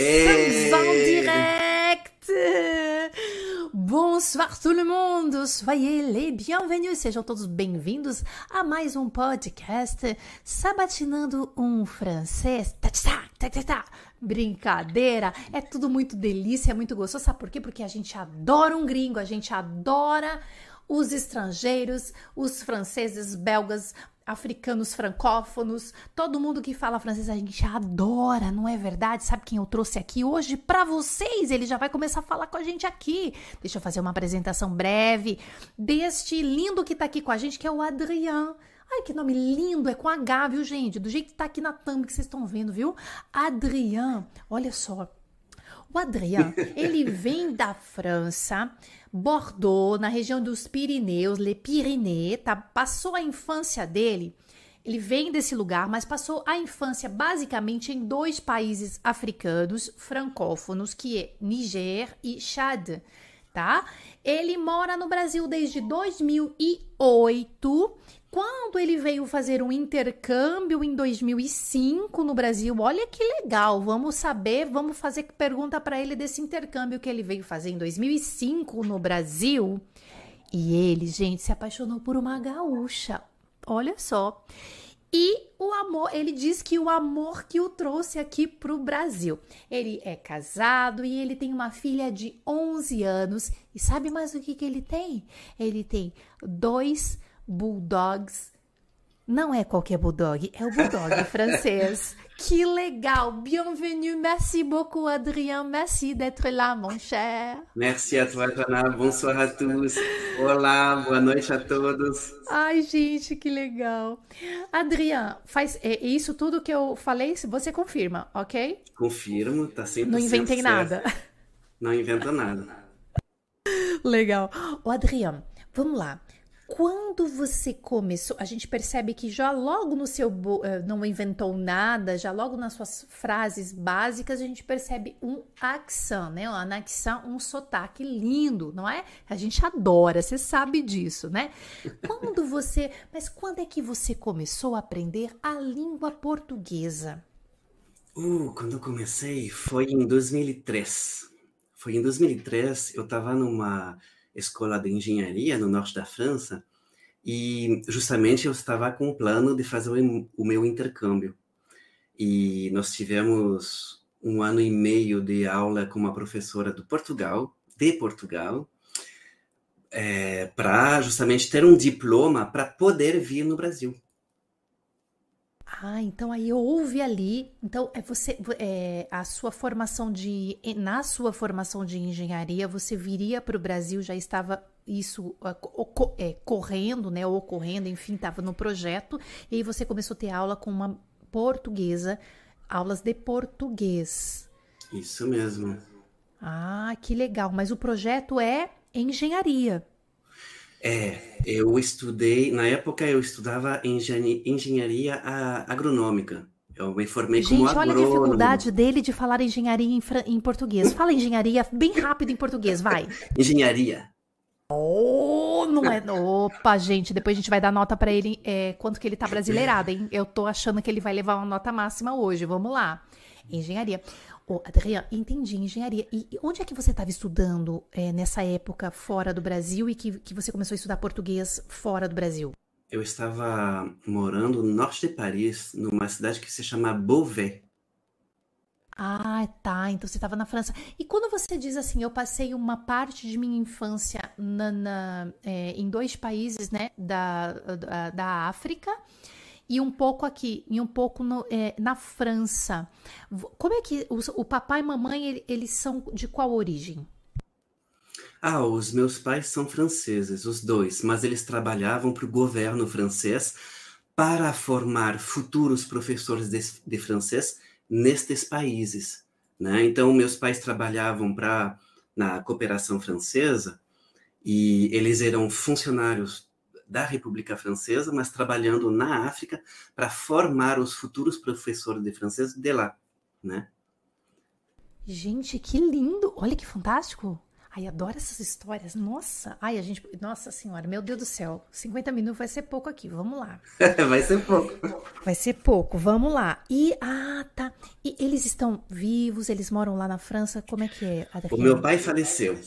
sommes en direct Bonsoir tout le monde, soyez les bienvenus, sejam todos bem-vindos a mais um podcast Sabatinando um Francês. Tá, tá, tá, tá, Brincadeira, é tudo muito delícia, é muito gostoso. Sabe por quê? Porque a gente adora um gringo, a gente adora os estrangeiros, os franceses, belgas, africanos francófonos, todo mundo que fala francês a gente adora, não é verdade? Sabe quem eu trouxe aqui hoje para vocês? Ele já vai começar a falar com a gente aqui. Deixa eu fazer uma apresentação breve deste lindo que tá aqui com a gente, que é o Adrien. Ai, que nome lindo, é com H, viu, gente? Do jeito que tá aqui na thumb que vocês estão vendo, viu? Adrien, olha só. O Adrien, ele vem da França, Bordeaux, na região dos Pirineus, Les Pyrénées, tá? Passou a infância dele. Ele vem desse lugar, mas passou a infância basicamente em dois países africanos francófonos, que é Niger e Chad, tá? Ele mora no Brasil desde 2008 quando ele veio fazer um intercâmbio em 2005 no Brasil, olha que legal. Vamos saber, vamos fazer pergunta para ele desse intercâmbio que ele veio fazer em 2005 no Brasil. E ele, gente, se apaixonou por uma gaúcha. Olha só. E o amor, ele diz que o amor que o trouxe aqui para o Brasil. Ele é casado e ele tem uma filha de 11 anos. E sabe mais o que, que ele tem? Ele tem dois bulldogs. Não é qualquer bulldog, é o bulldog francês. Que legal! Bienvenue, merci beaucoup, Adrien. Merci d'être là, mon cher. Merci à toi, Jana. Bonsoir a tous. Olá, boa noite a todos. Ai, gente, que legal. Adrien, faz é, isso tudo que eu falei, você confirma, ok? Confirmo, tá sempre Não inventei certo. nada. Não invento nada. Legal. O Adrien, vamos lá. Quando você começou, a gente percebe que já logo no seu não inventou nada, já logo nas suas frases básicas a gente percebe um accent, né? Um accent, um sotaque lindo, não é? A gente adora, você sabe disso, né? Quando você, mas quando é que você começou a aprender a língua portuguesa? Uh, quando eu comecei foi em 2003. Foi em 2003, eu estava numa escola de engenharia no norte da França e justamente eu estava com o plano de fazer o meu intercâmbio. E nós tivemos um ano e meio de aula com uma professora do Portugal, de Portugal, é, para justamente ter um diploma para poder vir no Brasil. Ah, então aí houve ali, então é você, é, a sua formação de, na sua formação de engenharia, você viria para o Brasil, já estava isso é, correndo, né, ocorrendo, enfim, estava no projeto, e aí você começou a ter aula com uma portuguesa, aulas de português. Isso mesmo. Ah, que legal, mas o projeto é engenharia. É, eu estudei, na época eu estudava engenharia agronômica. Eu me formei Gente, como agrônomo. olha a dificuldade dele de falar engenharia em, em português. Fala engenharia bem rápido em português, vai. engenharia. Oh, não é. Opa, gente, depois a gente vai dar nota para ele é, quanto que ele tá brasileirado, hein? Eu tô achando que ele vai levar uma nota máxima hoje. Vamos lá. Engenharia. Oh, Adriana, entendi, engenharia. E onde é que você estava estudando é, nessa época fora do Brasil e que, que você começou a estudar português fora do Brasil? Eu estava morando no norte de Paris, numa cidade que se chama Beauvais. Ah, tá. Então você estava na França. E quando você diz assim, eu passei uma parte de minha infância na, na, é, em dois países né, da, da, da África e um pouco aqui, e um pouco no, é, na França. Como é que os, o papai e mamãe, eles são de qual origem? Ah, os meus pais são franceses, os dois, mas eles trabalhavam para o governo francês para formar futuros professores de, de francês nestes países. Né? Então, meus pais trabalhavam para na cooperação francesa e eles eram funcionários da República Francesa, mas trabalhando na África para formar os futuros professores de francês de lá, né? Gente, que lindo! Olha que fantástico! Ai, adoro essas histórias. Nossa, ai, a gente. Nossa senhora, meu Deus do céu. 50 minutos vai ser pouco aqui. Vamos lá. vai ser pouco. Vai ser pouco. Vamos lá. E, ah, tá. E eles estão vivos? Eles moram lá na França? Como é que é? O meu pai faleceu.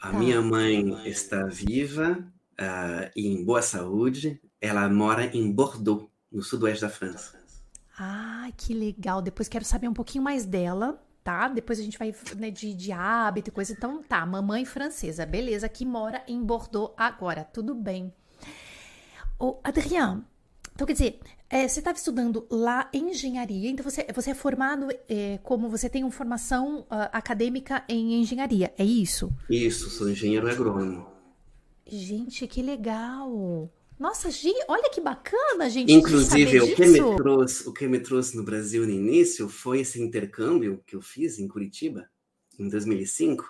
A tá. minha mãe está viva uh, e em boa saúde. Ela mora em Bordeaux, no sudoeste da França. Ah, que legal. Depois quero saber um pouquinho mais dela tá? Depois a gente vai né, de, de hábito e coisa. Então, tá, mamãe francesa, beleza, que mora em Bordeaux agora, tudo bem. Ô, Adriano, então quer dizer, é, você estava estudando lá engenharia, então você, você é formado é, como você tem uma formação uh, acadêmica em engenharia, é isso? Isso, sou engenheiro agrônomo. Gente, que legal! Nossa, olha que bacana, gente. Inclusive, o que, me trouxe, o que me trouxe no Brasil no início foi esse intercâmbio que eu fiz em Curitiba, em 2005.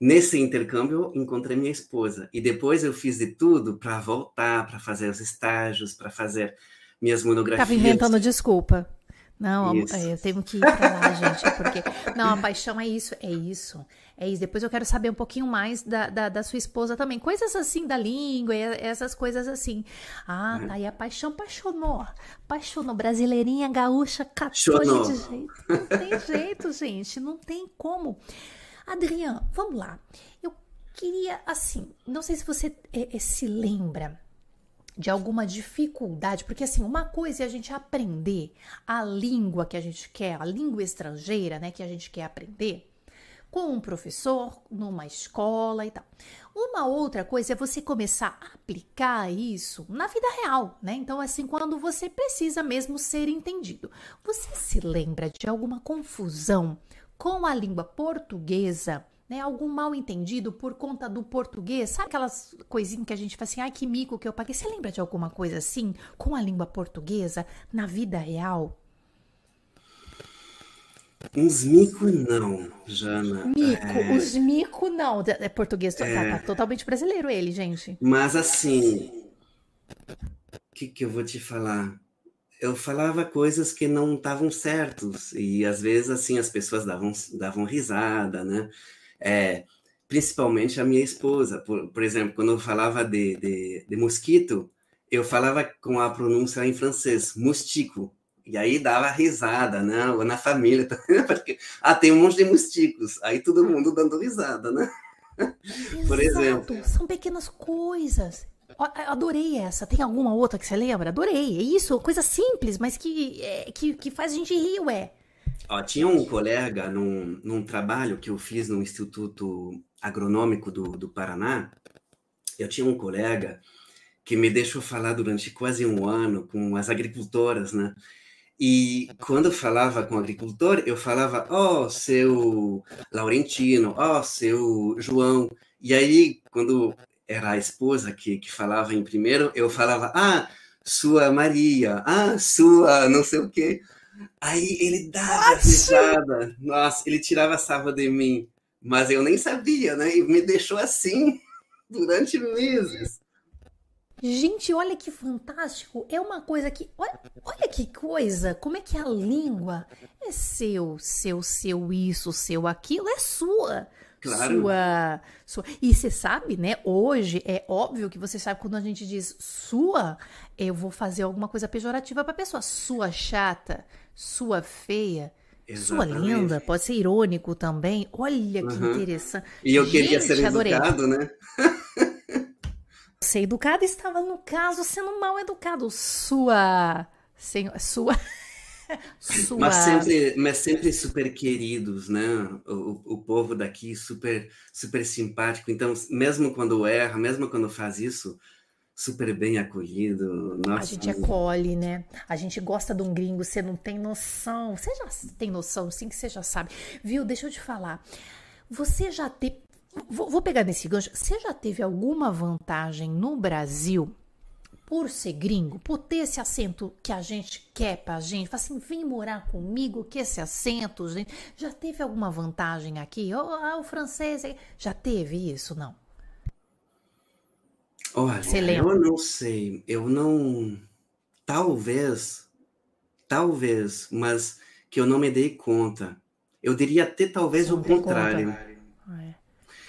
Nesse intercâmbio, encontrei minha esposa. E depois eu fiz de tudo para voltar, para fazer os estágios, para fazer minhas monografias. Estava inventando desculpa. Não, isso. eu tenho que ir para lá, gente, porque. Não, a paixão é isso, é isso. É isso. Depois eu quero saber um pouquinho mais da, da, da sua esposa também. Coisas assim da língua, essas coisas assim. Ah, tá. E a paixão apaixonou. Apaixonou. Brasileirinha, gaúcha, catou de jeito. Não tem jeito, gente. Não tem como. Adriano, vamos lá. Eu queria, assim, não sei se você é, é, se lembra de alguma dificuldade, porque assim, uma coisa é a gente aprender a língua que a gente quer, a língua estrangeira, né, que a gente quer aprender com um professor, numa escola e tal. Uma outra coisa é você começar a aplicar isso na vida real, né? Então, assim, quando você precisa mesmo ser entendido. Você se lembra de alguma confusão com a língua portuguesa né, algum mal entendido por conta do português, sabe aquelas coisinhas que a gente fala assim, ai que mico que eu paguei. Você lembra de alguma coisa assim com a língua portuguesa na vida real? Uns mico não, Jana. Mico, é... os mico não. É português, tá, é... Tá, tá totalmente brasileiro ele, gente. Mas assim, o que, que eu vou te falar? Eu falava coisas que não estavam certos e às vezes assim as pessoas davam, davam risada, né? É, principalmente a minha esposa. Por, por exemplo, quando eu falava de, de, de, mosquito, eu falava com a pronúncia em francês, mostico. E aí dava risada, né? Ou na família, porque ah, tem um monte de mosticos. Aí todo mundo dando risada, né? Exato. Por exemplo. São pequenas coisas. Adorei essa. Tem alguma outra que você lembra? Adorei. É isso, coisa simples, mas que, é, que, que faz a gente rir, ué. Ó, tinha um colega num, num trabalho que eu fiz no Instituto Agronômico do, do Paraná. Eu tinha um colega que me deixou falar durante quase um ano com as agricultoras, né? E quando eu falava com o agricultor, eu falava, ó, oh, seu Laurentino, ó, oh, seu João. E aí, quando era a esposa que, que falava em primeiro, eu falava, ah, sua Maria, ah, sua não sei o quê. Aí ele dava risada. Nossa, ele tirava sarro de mim. Mas eu nem sabia, né? E me deixou assim durante meses. Gente, olha que fantástico! É uma coisa que. Olha, olha que coisa! Como é que a língua é seu, seu, seu isso, seu aquilo, é sua. Claro. Sua, sua. E você sabe, né? Hoje é óbvio que você sabe quando a gente diz sua, eu vou fazer alguma coisa pejorativa para pessoa. Sua chata, sua feia. Exatamente. Sua linda, pode ser irônico também. Olha que uhum. interessante. E eu Gente, queria ser adorei. educado, né? Ser educado estava, no caso, sendo mal educado. Sua. Sua. Sua... Mas, sempre, mas sempre super queridos, né? O, o povo daqui super, super simpático. Então, mesmo quando erra, mesmo quando faz isso, super bem acolhido. Nossa. A gente acolhe, né? A gente gosta de um gringo, você não tem noção. Você já tem noção, sim, que você já sabe. Viu? Deixa eu te falar. Você já teve. Vou, vou pegar nesse gancho. Você já teve alguma vantagem no Brasil por ser gringo, por ter esse acento que a gente quer pra gente, fala assim, vem morar comigo, que esse acento, gente, já teve alguma vantagem aqui? Oh, ah, o francês, já teve isso, não? Olha, eu não sei, eu não, talvez, talvez, mas que eu não me dei conta. Eu diria até talvez o contrário. É.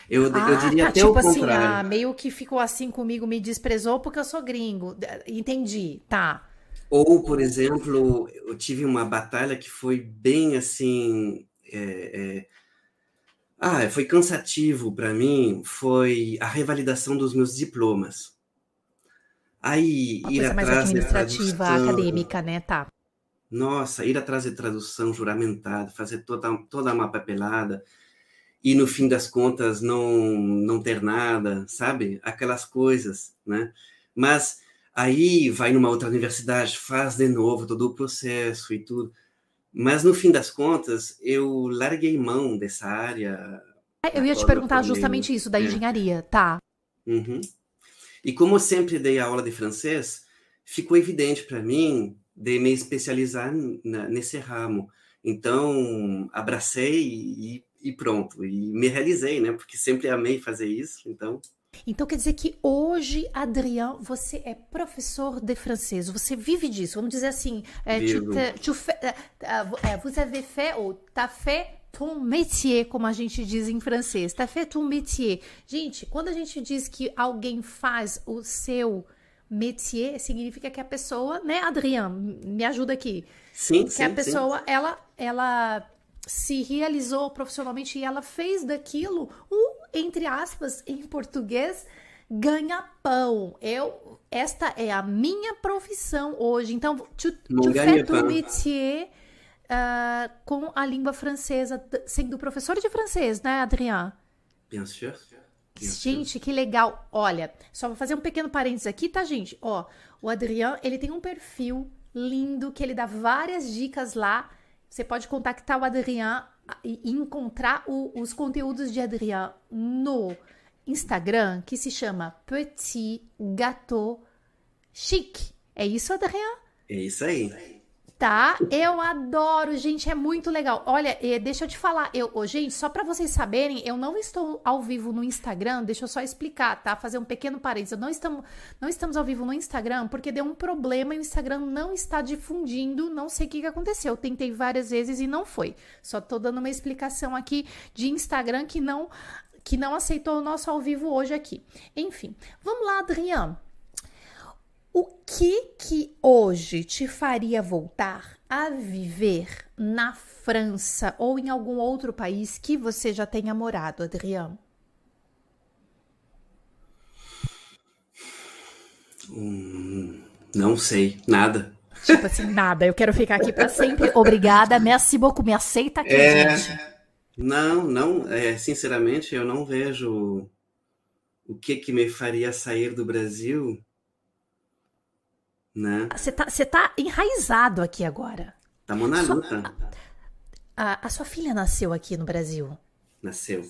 Eu, ah, eu diria tá, até tipo o assim, contrário. ah, meio que ficou assim comigo, me desprezou porque eu sou gringo. Entendi, tá. Ou, por exemplo, eu tive uma batalha que foi bem assim. É, é... Ah, foi cansativo para mim, foi a revalidação dos meus diplomas. Aí, Uma ir coisa mais atrás de administrativa, tradução, acadêmica, né? Tá. Nossa, ir atrás de tradução juramentada, fazer toda, toda uma papelada e no fim das contas não não ter nada, sabe? Aquelas coisas, né? Mas aí vai numa outra universidade, faz de novo todo o processo e tudo. Mas no fim das contas, eu larguei mão dessa área. É, Eu ia te perguntar justamente isso, da é. engenharia, tá. Uhum. E como eu sempre dei aula de francês, ficou evidente para mim de me especializar na- nesse ramo. Então, abracei e, e pronto. E me realizei, né? Porque sempre amei fazer isso. Então, Então quer dizer que hoje, Adrien, você é professor de francês, você vive disso. Vamos dizer assim, é, tu, tu fais, é, é, vous avez fait ou t'as fait ton métier, como a gente diz em francês. T'as fait ton métier. Gente, quando a gente diz que alguém faz o seu métier, significa que a pessoa, né, Adrien, me ajuda aqui. sim, que sim, a sim. pessoa ela ela se realizou profissionalmente e ela fez daquilo um entre aspas em português ganha-pão. Eu esta é a minha profissão hoje. Então, tu, tu fais ton métier ah, com a língua francesa, sendo professor de francês, né, Adrien? Bien sûr. Bien sûr. Gente, que legal. Olha, só vou fazer um pequeno parênteses aqui, tá, gente? Ó, o Adrian, ele tem um perfil lindo que ele dá várias dicas lá. Você pode contactar o Adrian e encontrar o- os conteúdos de Adrian no Instagram, que se chama Petit Gâteau Chic. É isso, Adrian? É isso aí. Tá, eu adoro, gente, é muito legal. Olha, deixa eu te falar, eu, ô, gente, só pra vocês saberem, eu não estou ao vivo no Instagram, deixa eu só explicar, tá? Fazer um pequeno parênteses. Não estamos, não estamos ao vivo no Instagram porque deu um problema e o Instagram não está difundindo, não sei o que, que aconteceu. Eu tentei várias vezes e não foi. Só tô dando uma explicação aqui de Instagram que não que não aceitou o nosso ao vivo hoje aqui. Enfim, vamos lá, Adriano. O que que hoje te faria voltar a viver na França ou em algum outro país que você já tenha morado, Adriano? Hum, não sei, nada. Tipo assim, nada, eu quero ficar aqui pra sempre. Obrigada, merci beaucoup, me aceita aqui, É. gente. Não, não, é, sinceramente, eu não vejo o que que me faria sair do Brasil, né? Você tá, você tá enraizado aqui agora. Estamos na Só- luta. A, a sua filha nasceu aqui no Brasil. Nasceu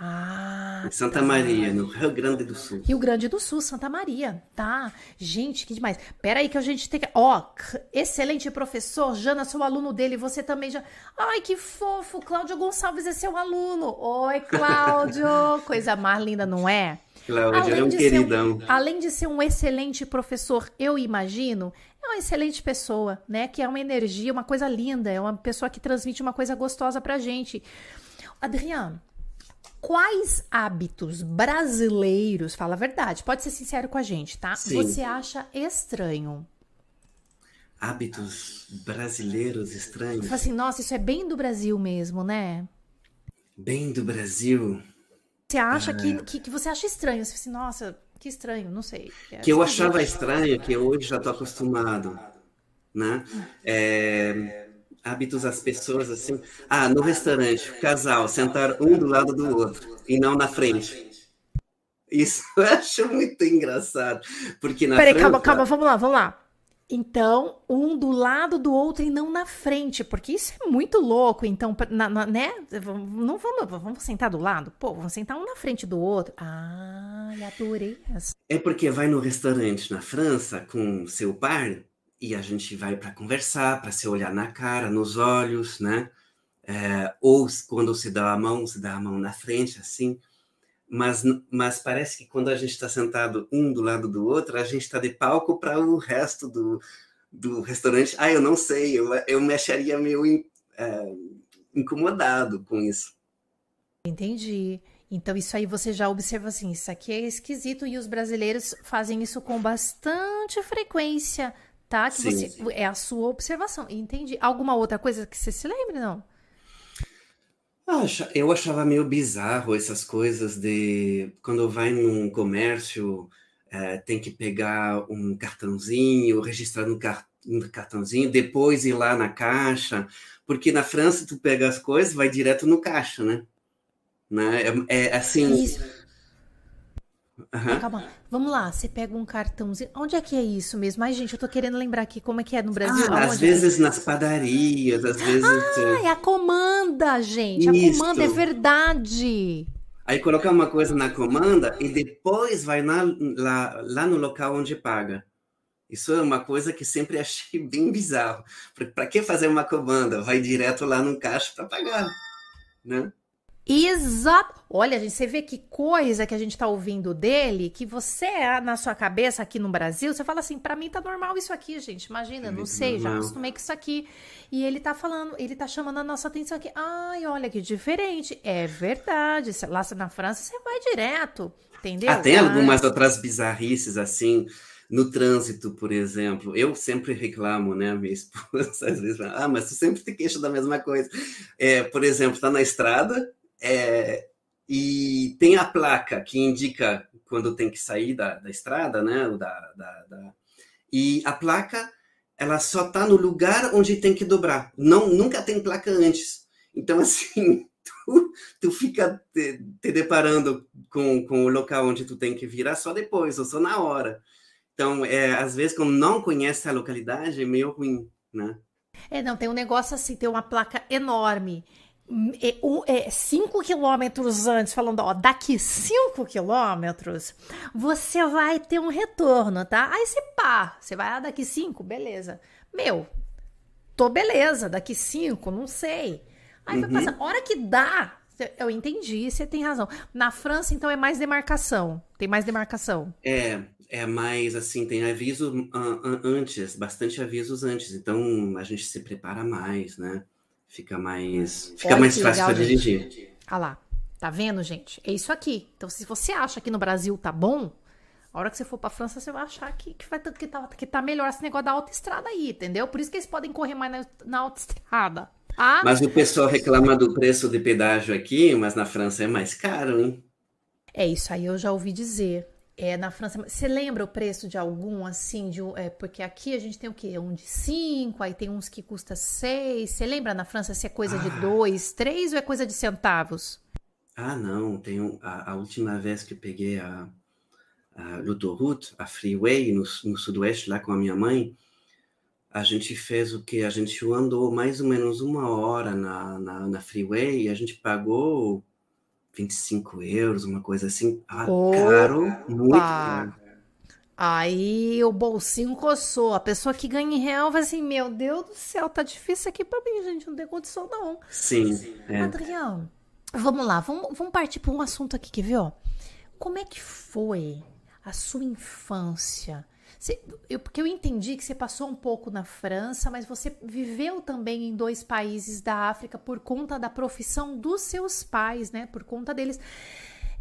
Ah, em Santa Maria, no Rio Grande do Sul. Rio Grande do Sul, Santa Maria, tá? Gente, que demais. Pera aí que a gente tem que... Ó, c- excelente professor, Jana, sou aluno dele, você também já... Ai, que fofo, Cláudio Gonçalves é seu aluno. Oi, Cláudio, coisa mais linda, não é? Cláudio, é um de queridão. Ser um, além de ser um excelente professor, eu imagino, é uma excelente pessoa, né? Que é uma energia, uma coisa linda, é uma pessoa que transmite uma coisa gostosa pra gente. Adriano, quais hábitos brasileiros, fala a verdade, pode ser sincero com a gente, tá? Sim. Você acha estranho? Hábitos brasileiros estranhos, Fala assim, nossa, isso é bem do Brasil mesmo, né? bem do Brasil, Você acha que, que, que você acha estranho? Você fala assim, nossa, que estranho, não sei. É que eu achava estranho, que hoje já estou acostumado, né? É, hábitos as pessoas assim. Ah, no restaurante, casal sentar um do lado do outro e não na frente. Isso eu acho muito engraçado, porque na Peraí, França, calma, calma, vamos lá, vamos lá. Então, um do lado do outro e não na frente, porque isso é muito louco. Então, na- na- né? Não vamos, vamos sentar do lado? Pô, vamos sentar um na frente do outro. Ah, adorei essa. É porque vai no restaurante na França com seu par e a gente vai para conversar, para se olhar na cara, nos olhos, né? É, ou quando se dá a mão, se dá a mão na frente, assim. Mas, mas parece que quando a gente está sentado um do lado do outro, a gente está de palco para o resto do, do restaurante. Ah, eu não sei, eu, eu me acharia meio in- é, incomodado com isso. Entendi. Então, isso aí você já observa assim: isso aqui é esquisito e os brasileiros fazem isso com bastante frequência, tá? Que Sim, você, sim. é a sua observação. Entendi. Alguma outra coisa que você se lembre, não? Eu achava meio bizarro essas coisas de quando vai num comércio, eh, tem que pegar um cartãozinho, registrar no, no cartãozinho, depois ir lá na caixa, porque na França tu pega as coisas, vai direto no caixa, né? Né? É, é assim, Isso. Aham. Calma. Vamos lá. Você pega um cartãozinho. Onde é que é isso mesmo? Ai, gente, eu tô querendo lembrar aqui como é que é no Brasil. Ah, às é? vezes nas padarias, às vezes. Ah, é a comanda, gente. A Isso. comanda é verdade. Aí coloca uma coisa na comanda e depois vai na- lá, lá no local onde paga. Isso é uma coisa que sempre achei bem bizarro. Para que fazer uma comanda? Vai direto lá no caixa para pagar, né? Exato. Olha, gente, você vê que coisa que a gente tá ouvindo dele, que você, na sua cabeça aqui no Brasil, você fala assim, pra mim tá normal isso aqui, gente. Imagina, não sei, já acostumei com isso aqui. E ele tá falando, ele tá chamando a nossa atenção aqui. Ai, olha que diferente. É verdade. Lá na França você vai direto, entendeu? Ah, tem algumas outras bizarrices assim. No trânsito, por exemplo, eu sempre reclamo, né? Minha esposa às vezes fala, ah, mas tu sempre te queixa da mesma coisa. É, por exemplo, tá na estrada é, e tem a placa que indica quando tem que sair da, da estrada, né? Da, da, da- E a placa, ela só tá no lugar onde tem que dobrar. Não, nunca tem placa antes. Então, assim, tu, tu fica te, te deparando com, com o local onde tu tem que virar só depois, ou só na hora. Então, é, às vezes, quando não conhece a localidade, é meio ruim, né? É, não, tem um negócio assim, tem uma placa enorme. É, é, cinco quilômetros antes, falando, ó, daqui cinco quilômetros, você vai ter um retorno, tá? Aí você pá, você vai, ah, daqui cinco, beleza. Meu, tô beleza, daqui cinco, não sei. Aí vai Uhum. passar, hora que dá, eu entendi, você tem razão. Na França, então, é mais demarcação, tem mais demarcação. É, é mais assim, tem aviso an- antes, bastante avisos antes. Então, a gente se prepara mais, né? Fica mais, fica Olha mais fácil para dirigir. Ah lá, tá vendo, gente? É isso aqui. Então, se você acha que no Brasil tá bom, a hora que você for pra França, você vai achar que, que, vai, que, tá, que tá melhor esse negócio da autoestrada aí, entendeu? Por isso que eles podem correr mais na, na autoestrada. Ah, Mas o pessoal reclama do preço de pedágio aqui, mas na França é mais caro, hein? é isso aí, eu já ouvi dizer. É, na França, você lembra o preço de algum assim? De, um- é, porque aqui a gente tem o quê? Um de 5, aí tem uns que custa 6. Você lembra na França se é coisa de Ah. 2, 3 ou é coisa de centavos? Ah, não, tem um, a, a última vez que eu peguei a, a l'autoroute, a freeway no, no sudoeste lá com a minha mãe, a gente fez o que? A gente andou mais ou menos uma hora na, na, na freeway e a gente pagou 25 euros, uma coisa assim. Ah, caro, muito caro. Aí o bolsinho coçou. A pessoa que ganha em real vai assim: Meu Deus do céu, tá difícil aqui pra mim, gente. Não tem condição, não. Sim, é. Adriano, vamos lá, vamos, vamos partir para um assunto aqui, quer ver? Ó? Como é que foi a sua infância? Você- eu- porque eu entendi que você passou um pouco na França, mas você viveu também em dois países da África por conta da profissão dos seus pais, né? Por conta deles.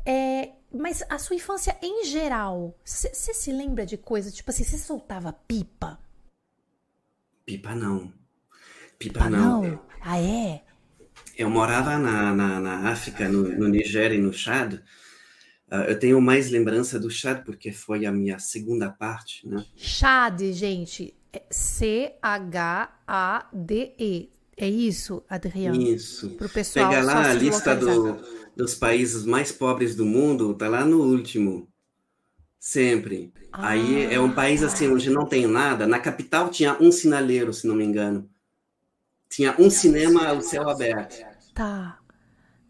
É, mas a sua infância em geral, você se lembra de coisas, tipo assim, você soltava pipa? Pipa não. Pipa Ah, não. não? Ah, é? Eu morava na, na, na África, no, no Nigéria e no Chad. Ah, eu tenho mais lembrança do Chad porque foi a minha segunda parte, né? Chad, gente, é C-H-A-D-E. É isso, Adriano? Isso. Pro pessoal Pega lá a lista do, dos países mais pobres do mundo, tá lá no último. Sempre. Aí é um país assim onde não tem nada. Na capital tinha um sinaleiro, se não me engano. Tinha um cinema ao céu aberto. Tá.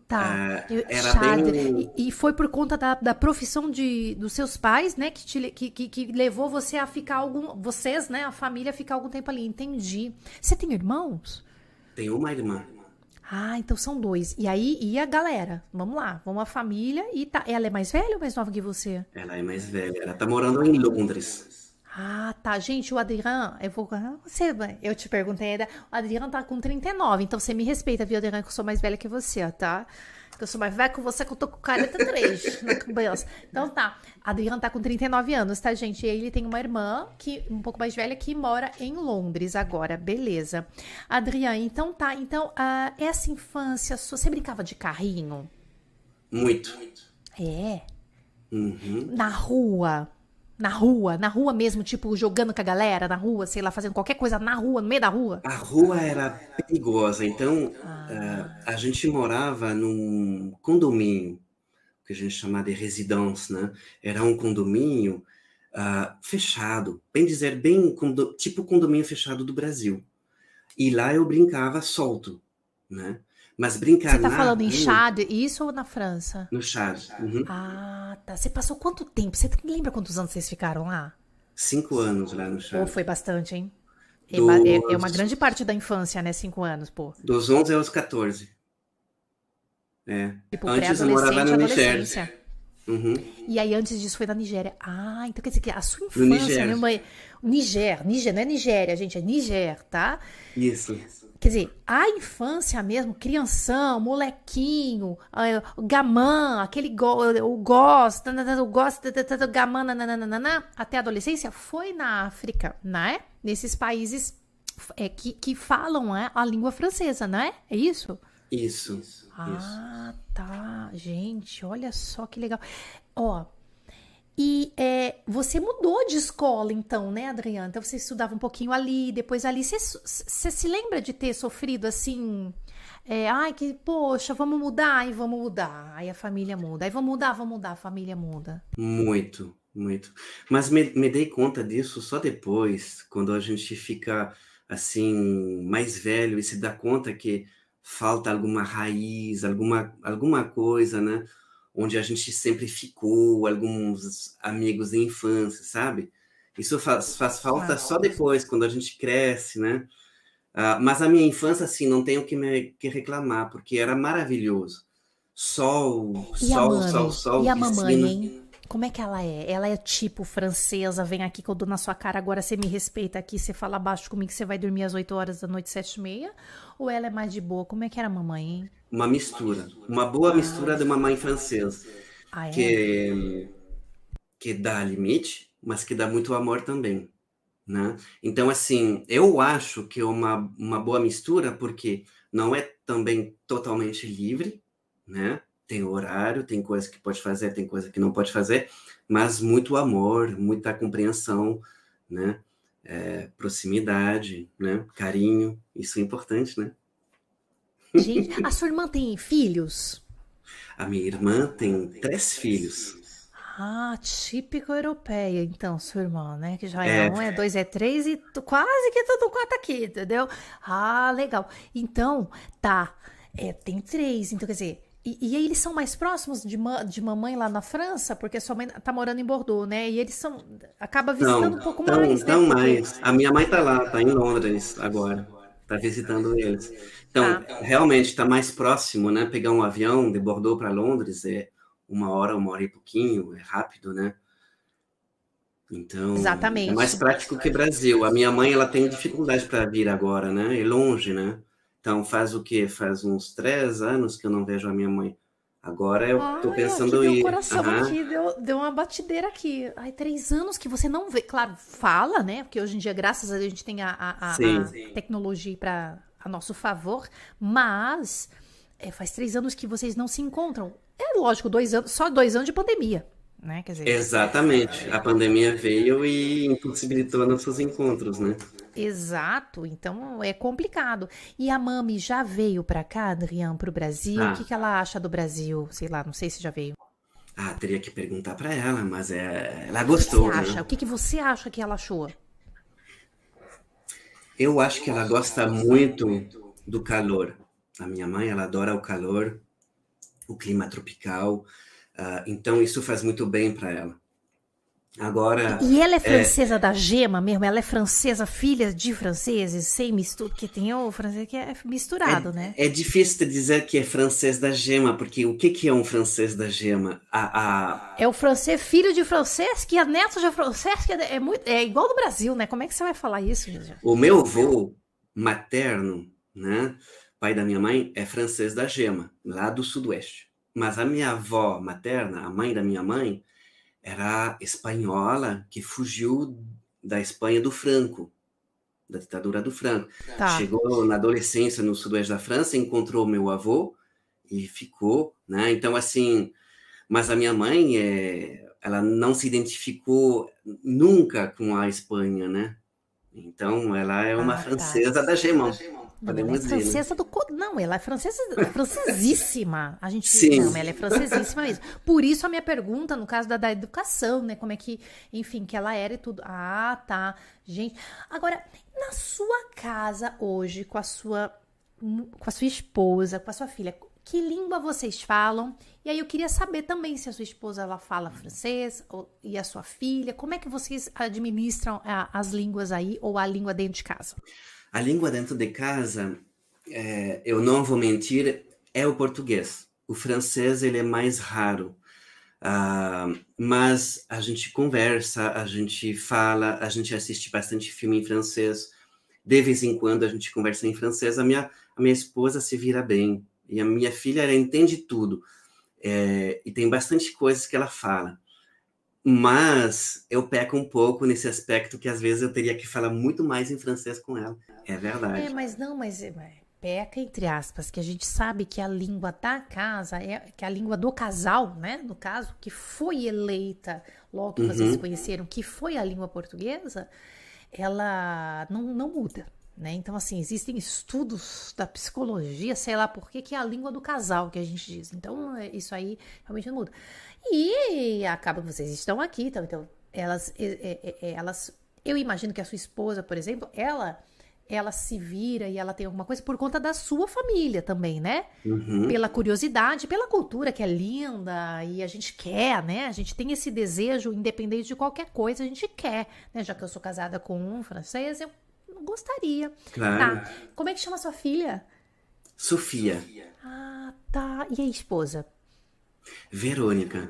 Tá. Eu- era bem- E, foi por conta da, da profissão de, dos seus pais, né? Que, te, que, que, que levou você a ficar algum. Vocês, né? A família, a ficar algum tempo ali. Entendi. Você tem irmãos? Tem uma irmã. Ah, então são dois. E aí, e a galera? Vamos lá. Vamos a família e tá. Ela é mais velha ou mais nova que você? Ela é mais velha. Ela tá morando em Londres. Ah, tá. Gente, o Adriano, eu vou. Você, eu te perguntei, o Adriano tá com 39, então você me respeita, viu, Adriano, que eu sou mais velha que você, tá? Eu sou mais velha que você, que eu tô com 43 na cabeça. Então tá. Adriano tá com 39 anos, tá, gente? E ele tem uma irmã, que um pouco mais velha, que mora em Londres agora. Beleza. Adriano, então tá. Então, uh, essa infância sua, você brincava de carrinho? Muito. É. Uhum. Na rua. Na rua, na rua mesmo, tipo, jogando com a galera, na rua, sei lá, fazendo qualquer coisa na rua, no meio da rua. A rua era perigosa, então ah. uh, a gente morava num condomínio, que a gente chama de residência, né? Era um condomínio uh, fechado, bem dizer, bem condo tipo condomínio fechado do Brasil. E lá eu brincava solto, né? Mas brincar Você tá falando rua, em Chad, isso ou na França? No Chad. Uhum. Ah, tá. Você passou quanto tempo? Você lembra quantos anos vocês ficaram lá? Cinco anos lá no Chad. Pô, foi bastante, hein? É dos... É, é, uma grande parte da infância, né? Cinco anos, pô. Dos 11 aos 14. É. Tipo, antes eu morava no Nigéria. Uhum. E aí, antes disso, foi na Nigéria. Ah, então quer dizer que a sua infância, minha mãe. Niger, Niger, não é Nigéria, gente, é Niger, tá? Isso. Quer dizer, a infância mesmo, crianção, molequinho, uh, gamã, aquele go, o gosto, o gosto, gamã, nananana, até a adolescência, foi na África, né? Nesses países é, que, que falam é, a língua francesa, não é? É isso? Isso. Ah, isso. tá. Gente, olha só que legal. Ó, e é, você mudou de escola, então, né, Adriana? Então você estudava um pouquinho ali, depois ali. Você, se lembra de ter sofrido assim? É, ai, que, poxa, vamos mudar e vamos mudar. Aí a família muda. Aí vamos mudar, vamos mudar, a família muda. Muito, muito. Mas me, me dei conta disso só depois, quando a gente fica assim, mais velho e se dá conta que falta alguma raiz, alguma, alguma coisa, né? Onde a gente sempre ficou, alguns amigos de infância, sabe? Isso faz, faz falta ah, só depois, quando a gente cresce, né? Uh, mas a minha infância, assim, não tenho que me que reclamar, porque era maravilhoso. Sol, e sol, sol, sol. E a mamãe, hein? Como é que ela é? Ela é tipo francesa, vem aqui que eu dou na sua cara, agora você me respeita aqui, você fala baixo comigo que você vai dormir às 8 horas da noite, 7 e meia? Ou ela é mais de boa? Como é que era a mamãe, hein? Uma mistura. Uma boa mistura de uma mãe francesa. Ah, é? que, que dá limite, mas que dá muito amor também. Né? Então, assim, eu acho que é uma, uma boa mistura, porque não é também totalmente livre, né? tem horário, tem coisa que pode fazer, tem coisa que não pode fazer, mas muito amor, muita compreensão, né? É, proximidade, né? Carinho, isso é importante, né? Gente, a sua irmã tem filhos? A minha irmã tem três filhos. Ah, típico europeia, então, sua irmã, né? Que já é, é um, é dois, é três e quase que tudo quatro aqui, entendeu? Ah, legal. Então, tá. É, tem três, então quer dizer, e, e, eles são mais próximos de, ma de mamãe lá na França, porque sua mãe tá morando em Bordeaux, né? E eles são. acaba visitando não, um pouco não, mais, não né? Não mais. A minha mãe tá lá, tá em Londres agora. Tá visitando eles. Então, tá. realmente tá mais próximo, né? Pegar um avião de Bordeaux para Londres é uma hora, uma hora e pouquinho, é rápido, né? Então, Exatamente. é mais prático que Brasil. A minha mãe, ela tem dificuldade para vir agora, né? É longe, né? Então, faz o quê? Faz uns três anos que eu não vejo a minha mãe. Agora eu Ai, tô pensando em ir. coração uhum. aqui, deu, deu uma batideira aqui. Ai, três anos que você não vê. Claro, fala, né? Porque hoje em dia, graças a Deus, a gente tem a, a, a, sim, a sim. tecnologia para a nosso favor. Mas é, faz três anos que vocês não se encontram. É lógico, dois anos, só dois anos de pandemia né? Quer dizer, Exatamente. A pandemia veio e impossibilitou nossos encontros, né? Exato. Então é complicado. E a Mami já veio para cá, Adrian, para o Brasil? Ah. O que, que ela acha do Brasil? Sei lá, não sei se já veio. Ah, teria que perguntar para ela, mas é... ela gostou. O que você né? acha? O que, que você acha que ela achou? Eu acho que ela gosta muito do calor. A minha mãe, ela adora o calor, o clima tropical. Uh, então, isso faz muito bem para ela. Agora. E ela é francesa é... da gema mesmo? Ela é francesa, filha de franceses, sem mistura? Porque tem o francês que é misturado, é, né? É difícil dizer que é francês da gema, porque o que, que é um francês da gema? A, a... É o francês, filho de francês, que é neto de francês, que é, é, muito, é igual no Brasil, né? Como é que você vai falar isso, gente? O meu avô materno, né? Pai da minha mãe, é francês da gema, lá do sudoeste. Mas a minha avó materna, a mãe da minha mãe, era espanhola que fugiu da Espanha do Franco, da ditadura do Franco. Tá. Chegou na adolescência no sudoeste da França, encontrou meu avô e ficou, né? Então assim, mas a minha mãe é, ela não se identificou nunca com a Espanha, né? Então ela é uma ah, tá. francesa tá. da Gemão. Podemos ela é francesa do. Não, ela é francesa, francesíssima. A gente. Sim. Não, ela é francesíssima mesmo. Por isso a minha pergunta, no caso da, da educação, né? Como é que. Enfim, que ela era e tudo. Ah, tá. Gente. Agora, na sua casa hoje, com a sua. Com a sua esposa, com a sua filha, que língua vocês falam? E aí eu queria saber também se a sua esposa ela fala francês ou, e a sua filha, como é que vocês administram a, as línguas aí ou a língua dentro de casa? A língua dentro de casa, é, eu não vou mentir, é o português. O francês ele é mais raro. Uh, mas a gente conversa, a gente fala, a gente assiste bastante filme em francês. De vez em quando a gente conversa em francês. A minha, a minha esposa se vira bem. E a minha filha, ela entende tudo. É, e tem bastante coisas que ela fala. Mas eu peco um pouco nesse aspecto que às vezes eu teria que falar muito mais em francês com ela. É verdade. É, mas não, mas é, peca entre aspas, que a gente sabe que a língua da casa é que a língua do casal, né? No caso, que foi eleita logo que uhum. vocês se conheceram, que foi a língua portuguesa, ela não, não muda. Né? Então, assim, existem estudos da psicologia, sei lá por que, que é a língua do casal que a gente diz. Então, é, isso aí realmente não muda. E acaba que vocês estão aqui, então, então elas, elas, eu imagino que a sua esposa, por exemplo, ela ela se vira e ela tem alguma coisa por conta da sua família também, né? Uhum. Pela curiosidade, pela cultura que é linda e a gente quer, né? A gente tem esse desejo, independente de qualquer coisa, a gente quer, né? Já que eu sou casada com um francês, eu gostaria. Claro. Tá. Como é que chama sua filha? Sofia. Ah, tá. E a esposa? Verônica.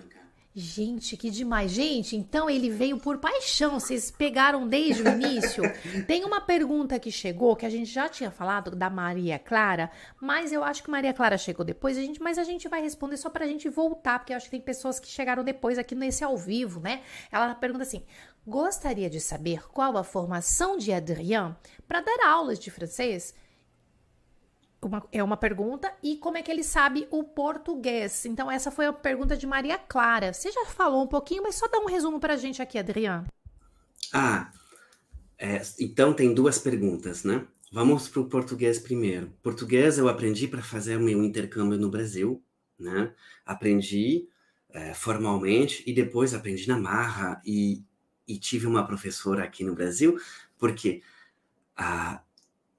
Gente, que demais. Gente, então ele veio por paixão. Vocês pegaram desde o início. Tem uma pergunta que chegou, que a gente já tinha falado, da Maria Clara, mas eu acho que Maria Clara chegou depois, a gente, mas a gente vai responder só pra gente voltar, porque eu acho que tem pessoas que chegaram depois aqui nesse ao vivo, né? Ela pergunta assim: gostaria de saber qual a formação de Adrien para dar aulas de francês? Uma, é uma pergunta. E como é que ele sabe o português? Então, essa foi a pergunta de Maria Clara. Você já falou um pouquinho, mas só dá um resumo para a gente aqui, Adriano. Ah, é, então tem duas perguntas, né? Vamos para o português primeiro. Português eu aprendi para fazer o meu intercâmbio no Brasil, né? Aprendi é, formalmente e depois aprendi na marra e, e tive uma professora aqui no Brasil, porque a,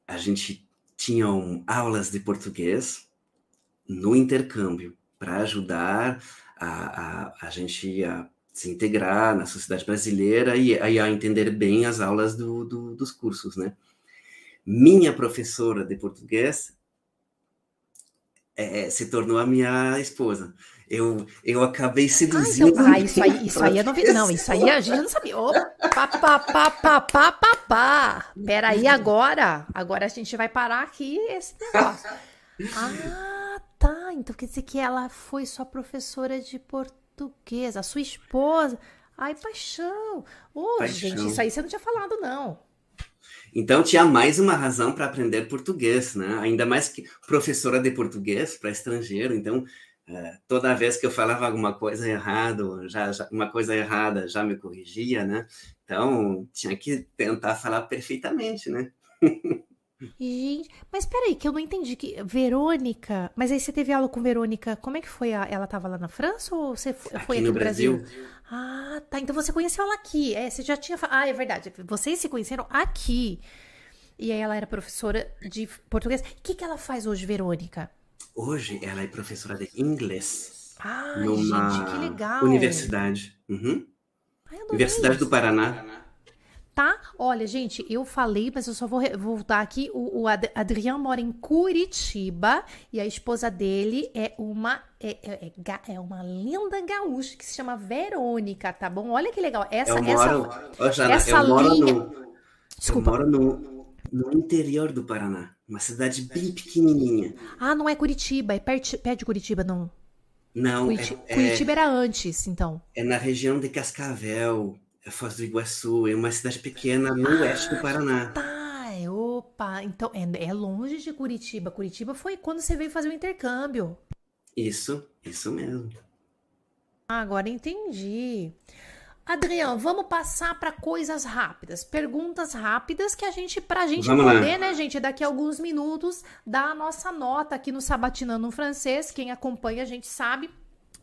a gente tinham aulas de português no intercâmbio para ajudar a, a, a gente a se integrar na sociedade brasileira e, e a entender bem as aulas do, do, dos cursos, né? Minha professora de português é, se tornou a minha esposa. Eu, eu acabei seduzindo. Ah, então, ah isso aí, isso aí é novidade. Não, isso aí a gente não sabia. Opa, pá, pá, pá, pá, pá, pá. Peraí, agora. Agora a gente vai parar aqui esse negócio. Ah, tá. Então quer dizer que ela foi sua professora de português, a sua esposa. Ai, paixão. Ô, oh, gente, isso aí você não tinha falado, não. Então tinha mais uma razão para aprender português, né? Ainda mais que professora de português para estrangeiro. Então é, toda vez que eu falava alguma coisa errada, já, já, uma coisa errada, já me corrigia, né? Então, tinha que tentar falar perfeitamente, né? Gente, mas peraí, que eu não entendi que Verônica, mas aí você teve aula com Verônica, como é que foi? A, ela estava lá na França ou você foi aqui, aqui no Brasil? Brasil? Ah, tá, então você conheceu ela aqui, é, você já tinha, ah, é verdade, vocês se conheceram aqui, e aí ela era professora de português, o que que ela faz hoje, Verônica? Hoje ela é professora de inglês. Ah, numa gente, que legal. Universidade. Uhum. Ai, Universidade isso. do Paraná. Tá? Olha, gente, eu falei, mas eu só vou voltar aqui. O, o Adriano mora em Curitiba e a esposa dele é uma é, é, é, é uma linda gaúcha que se chama Verônica, tá bom? Olha que legal. Essa, eu moro, essa, Jana, essa eu moro linha. No, Desculpa. Eu moro no, no interior do Paraná, uma cidade bem pequenininha. Ah, não é Curitiba, é perto, perto de Curitiba, não. Não, Curitiba, é, Curitiba era antes, então. É na região de Cascavel, é Foz do Iguaçu, é uma cidade pequena no ah, oeste do Paraná. Tá, é, opa, então é, é longe de Curitiba. Curitiba foi quando você veio fazer o intercâmbio. Isso, isso mesmo. Ah, agora entendi. Adriano, vamos passar para coisas rápidas, perguntas rápidas que a gente, para a gente vamos poder, lá. né, gente, daqui a alguns minutos, dar a nossa nota aqui no Sabatinando no Francês. Quem acompanha, a gente sabe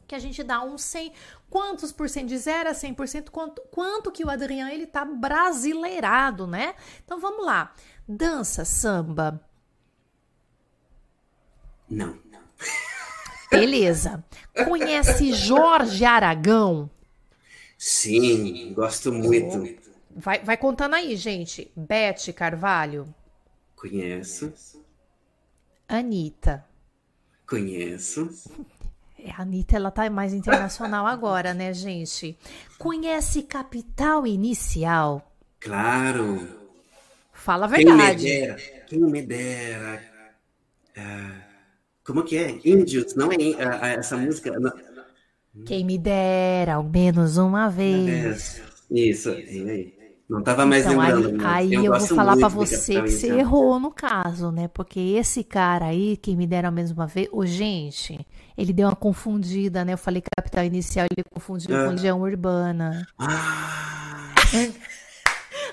que a gente dá um 100, quantos por cento de 0 a 100%, quanto, quanto que o Adriano, ele tá brasileirado, né? Então, vamos lá. Dança, samba. Não. Beleza. Conhece Jorge Aragão? Sim, gosto muito. Vai, vai contando aí, gente. Beth Carvalho. Conheço. Anitta. Conheço. É, a Anitta, ela tá mais internacional agora, né, gente? Conhece Capital Inicial? Claro. Fala a verdade. Quem me dera. Quem me dera. Ah, como que é? Índios, não é ah, essa música? Não. Quem me dera, ao menos uma vez. Isso. Não estava mais então, lembrando. Aí, aí eu, eu vou falar para você que você errou no caso, né? Porque esse cara aí, quem me dera ao menos uma vez, ô, gente, ele deu uma confundida, né? Eu falei capital inicial, ele confundiu ah. com Legião Urbana. Ah.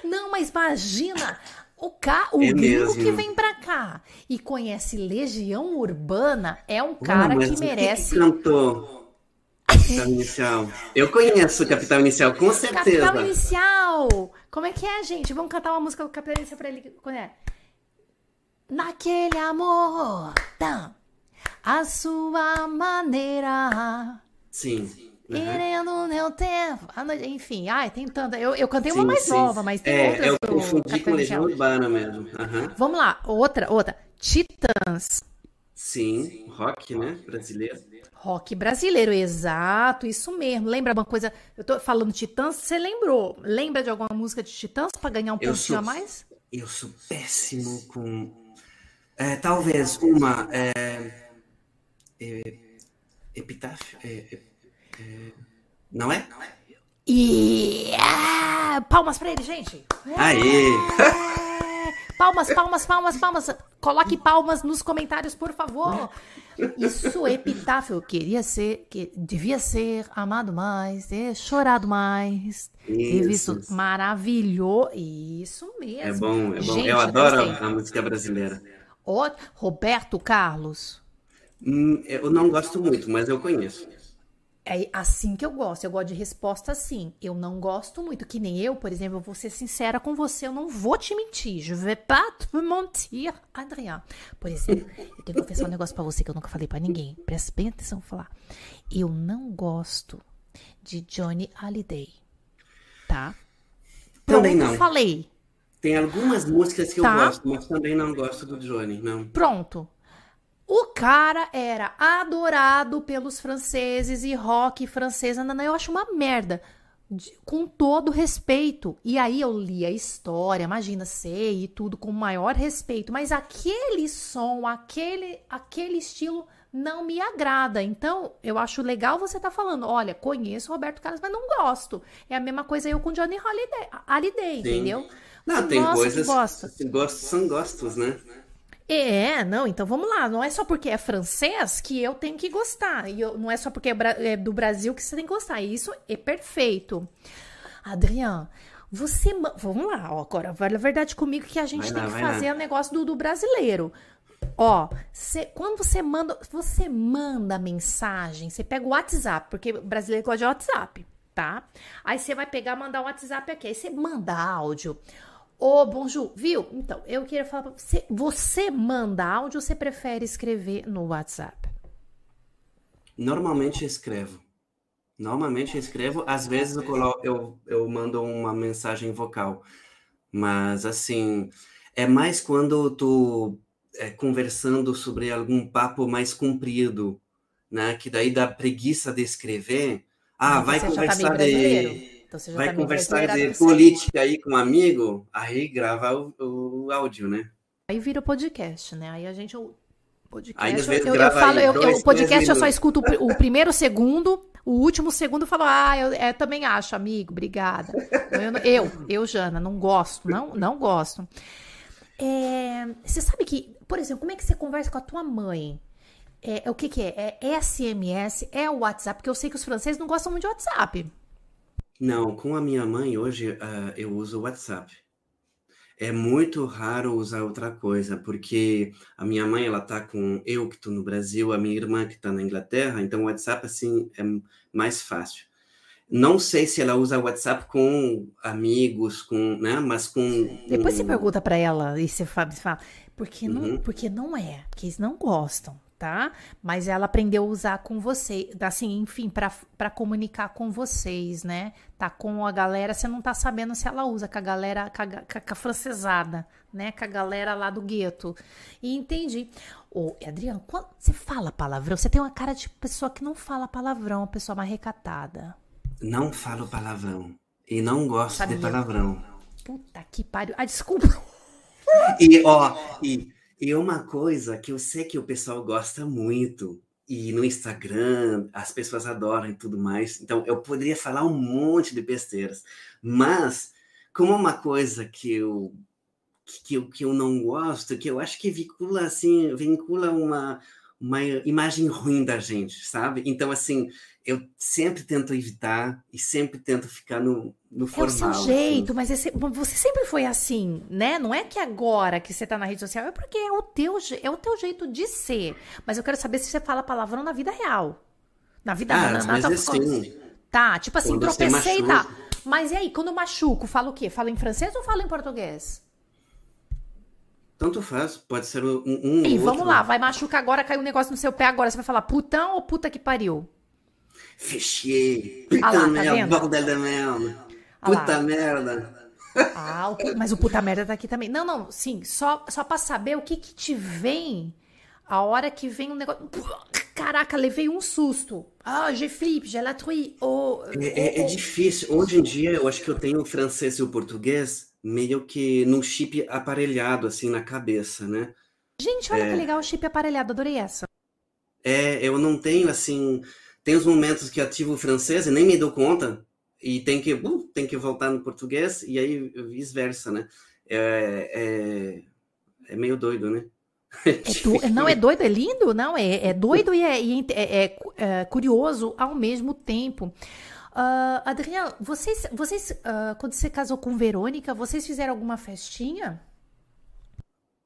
Não, mas imagina, o, ca... o é gringo que vem pra cá e conhece Legião Urbana é um cara que merece. Que cantou? Capital Inicial. Eu conheço Capital Inicial, com certeza. Capital Inicial! Como é que é, gente? Vamos cantar uma música do Capital Inicial pra ele. Quando é? Naquele amor, tá? a sua maneira. Sim. Uhum. Irendo meu tempo. Enfim, ai, tem tanta. Eu, eu cantei sim, uma mais sim. nova, mas tem é, outras. Eu confundi com Legião Urbana mesmo. Uhum. Vamos lá, outra, outra. Titãs. Sim, rock, né? Brasileiro. Rock brasileiro, exato, isso mesmo. Lembra uma coisa? Eu tô falando Titãs, você lembrou? Lembra de alguma música de Titãs para ganhar um sou, a mais? Eu sou péssimo com. É, talvez uma. É, é, epitáfio? É, é, é não é? E. Yeah! Palmas para ele, gente! Aê! Palmas, palmas, palmas, palmas. Coloque palmas nos comentários, por favor. Isso é epitáfio. Queria ser, que devia ser amado mais, ter chorado mais, ter visto maravilhoso. Isso mesmo. É bom, é bom. Gente, eu adoro a música brasileira. O Roberto Carlos. Hum, eu não gosto muito, mas eu conheço. É assim que eu gosto. Eu gosto de resposta assim. Eu não gosto muito. Que nem eu, por exemplo, eu vou ser sincera com você. Eu não vou te mentir. Je vais pas te mentir, Adrien. Por exemplo, eu tenho que confessar um negócio pra você que eu nunca falei para ninguém. Presta bem atenção pra falar. Eu não gosto de Johnny Hallyday. Tá? Também Pronto, não. falei. Tem algumas músicas que tá? eu gosto, mas também não gosto do Johnny, não. Pronto. O cara era adorado pelos franceses e rock francês. Não, eu acho uma merda. Com todo respeito. E aí eu li a história, imagina, sei e tudo com maior respeito. Mas aquele som, aquele, aquele estilo não me agrada. Então, eu acho legal você estar tá falando, olha, conheço o Roberto Carlos, mas não gosto. É a mesma coisa eu com Johnny Holiday, Holiday entendeu? Não, tem coisas. Gostos são gostos, né? É, não, então vamos lá. Não é só porque é francês que eu tenho que gostar. E eu, não é só porque é, é do Brasil que você tem que gostar. Isso é perfeito. Adriano, você. Vamos lá, ó, agora, vale a verdade comigo que a gente vai tem lá, que fazer o negócio do, do brasileiro. Ó, cê, quando você manda, você manda mensagem, você pega o WhatsApp, porque o brasileiro gosta de WhatsApp, tá? Aí você vai pegar, mandar o WhatsApp aqui, aí você manda áudio. Ô, Bonjour, viu? Então, eu queria falar pra você. Você manda áudio ou você prefere escrever no WhatsApp? Normalmente escrevo. Normalmente eu escrevo, às vezes eu, colo... eu, eu mando uma mensagem vocal. Mas, assim, é mais quando eu tô é, conversando sobre algum papo mais comprido, né? Que daí dá preguiça de escrever. Ah, vai tá conversar tá de... Então, vai tá conversar de política aí com um amigo, aí grava o, o áudio, né? Aí vira o podcast, né? Aí a gente podcast. Aí, às vezes, eu, eu falo, eu, dois, o podcast eu só escuto o, o, primeiro segundo, o último segundo eu falo, ah, eu, eu também acho, amigo, obrigada. Eu, eu, eu, Jana, não gosto, não, não gosto. É, você sabe que, por exemplo, como é que você conversa com a tua mãe? É, é o que, que é? É SMS? É o WhatsApp? Porque eu sei que os franceses não gostam muito de WhatsApp. Não, com a minha mãe hoje uh, eu uso o WhatsApp é muito raro usar outra coisa, porque a minha mãe, ela tá com eu que estou no Brasil, a minha irmã que está na Inglaterra, então o WhatsApp, assim, é mais fácil. Não sei se ela usa o WhatsApp com amigos, com, né, mas com... Depois um... você pergunta para ela e você fala, porque não, uhum. porque não é, porque eles não gostam tá? Mas ela aprendeu a usar com você, assim, enfim, para comunicar com vocês, né? Tá com a galera, você não tá sabendo se ela usa com a galera, com a, com a francesada, né? Com a galera lá do gueto. E entendi. Ô, Adriano, quando você fala palavrão, você tem uma cara de pessoa que não fala palavrão, uma pessoa mais recatada. Não falo palavrão. E não gosto Sabia. de palavrão. Puta que pariu. Ah, desculpa. E, ó, e e uma coisa que eu sei que o pessoal gosta muito, e no Instagram as pessoas adoram e tudo mais, então eu poderia falar um monte de besteiras, mas como uma coisa que eu que eu, que eu não gosto, que eu acho que vincula assim, vincula uma uma imagem ruim da gente, sabe? Então, assim, eu sempre tento evitar e sempre tento ficar no, no formal. É o seu assim. jeito, assim. mas esse, você sempre foi assim, né? Não é que agora que você tá na rede social, é porque é o teu, é o teu jeito de ser. Mas eu quero saber se você fala palavrão na vida real. Na vida ah, na, na, na, sim. Tá, tipo assim, tropecei e tá. Mas e aí, quando eu machuco, falo o quê? Falo em francês ou falo em português? Tanto faz, pode ser um, um E vamos lá, vai machucar agora, caiu um negócio no seu pé agora. Você vai falar putão ou puta que pariu? Fichier, puta ah lá, tá merda, tá bordel de merda, ah puta lá. merda. Ah, o, mas o puta merda tá aqui também. Não, não, sim, só, só pra saber o que que te vem a hora que vem um negócio. Caraca, levei um susto. Ah, je flippe, je la truie. Oh, é, é, é, difícil. Hoje em dia, eu acho que eu tenho o francês e o português meio que num chip aparelhado, assim, na cabeça, né? Gente, olha é... que legal o chip aparelhado, adorei essa. É, eu não tenho, assim... Tem os momentos que ativo o francês e nem me dou conta, e tem que, uh, tem que voltar no português, e aí vice-versa, né? É, é, é, meio doido, né? É do... Não é doido, é lindo? Não, é, é doido e é, é, é, é curioso ao mesmo tempo. Uh, Adriano, vocês, vocês uh, quando você casou com Verônica, vocês fizeram alguma festinha?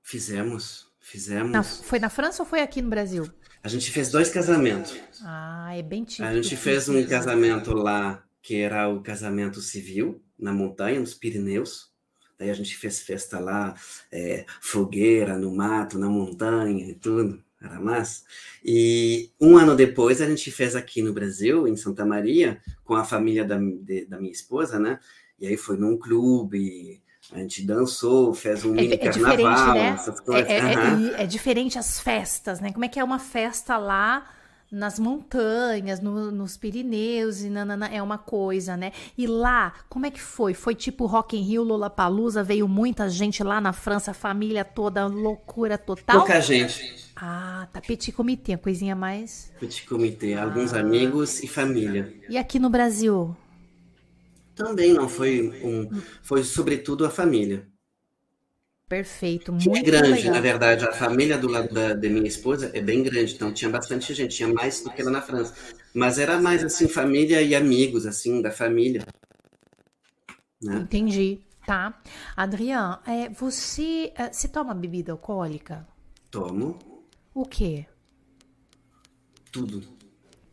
Fizemos, fizemos. Na, foi na França ou foi aqui no Brasil? A gente fez dois casamentos. Ah, é bem típico. A gente fez um casamento lá, que era o casamento civil, na montanha, nos Pirineus. Daí a gente fez festa lá, é, fogueira no mato, na montanha e tudo era massa. E um ano depois a gente fez aqui no Brasil, em Santa Maria, com a família da, de, da minha esposa, né? E aí foi num clube, a gente dançou, fez um é, mini é carnaval, né? essas coisas. É, uhum. é, é, diferente as festas, né? Como é que é uma festa lá nas montanhas, no, nos Pirineus e nanana, é uma coisa, né? E lá, como é que foi? Foi tipo Rock in Rio, Lollapalooza, veio muita gente lá na França, família toda, loucura total? Pouca gente. Ah, tá petit comité, a coisinha mais... Petit comité, ah. alguns amigos e família. E aqui no Brasil? Também não foi um... Foi sobretudo a família. Perfeito, muito é grande, legal. na verdade. A família do lado da, da, minha esposa é bem grande, então tinha bastante gente, tinha mais do que lá na França. Mas era mais assim, família e amigos, assim, da família. Né? Entendi, tá. Adriano, é, você, é, você toma bebida alcoólica? Tomo. O quê? Tudo.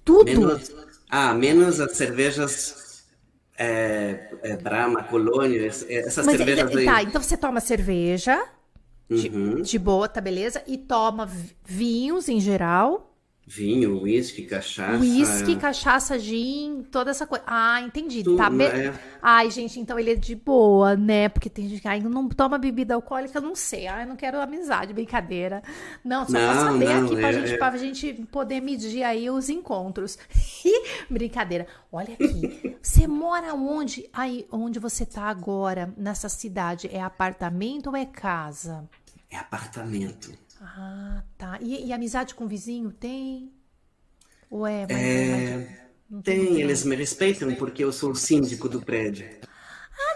Tudo? Menos, ah, menos as cervejas é, é Brahma, Colônia, essas Mas, cervejas aí. Tá, então você toma cerveja, de, uhum. de boa, tá beleza? E toma vinhos em geral. Vinho, uísque, cachaça. Uísque, cachaça, gin, toda essa coisa. Ah, entendi. Tudo, tá be... é. Ai, gente, então ele é de boa, né? Porque tem gente que ai, não toma bebida alcoólica, não sei. Ai, não quero amizade, brincadeira. Não, só pra Não, saber não, aqui pra, é- gente, é- pra gente poder medir aí os encontros. brincadeira. Olha aqui. Você mora onde? Aí, onde você tá agora, nessa cidade? É apartamento ou é casa? É apartamento. Ah, tá. E, e amizade com o vizinho tem? Ou é? mais- É, Tem, não? eles me respeitam porque eu sou o síndico do prédio.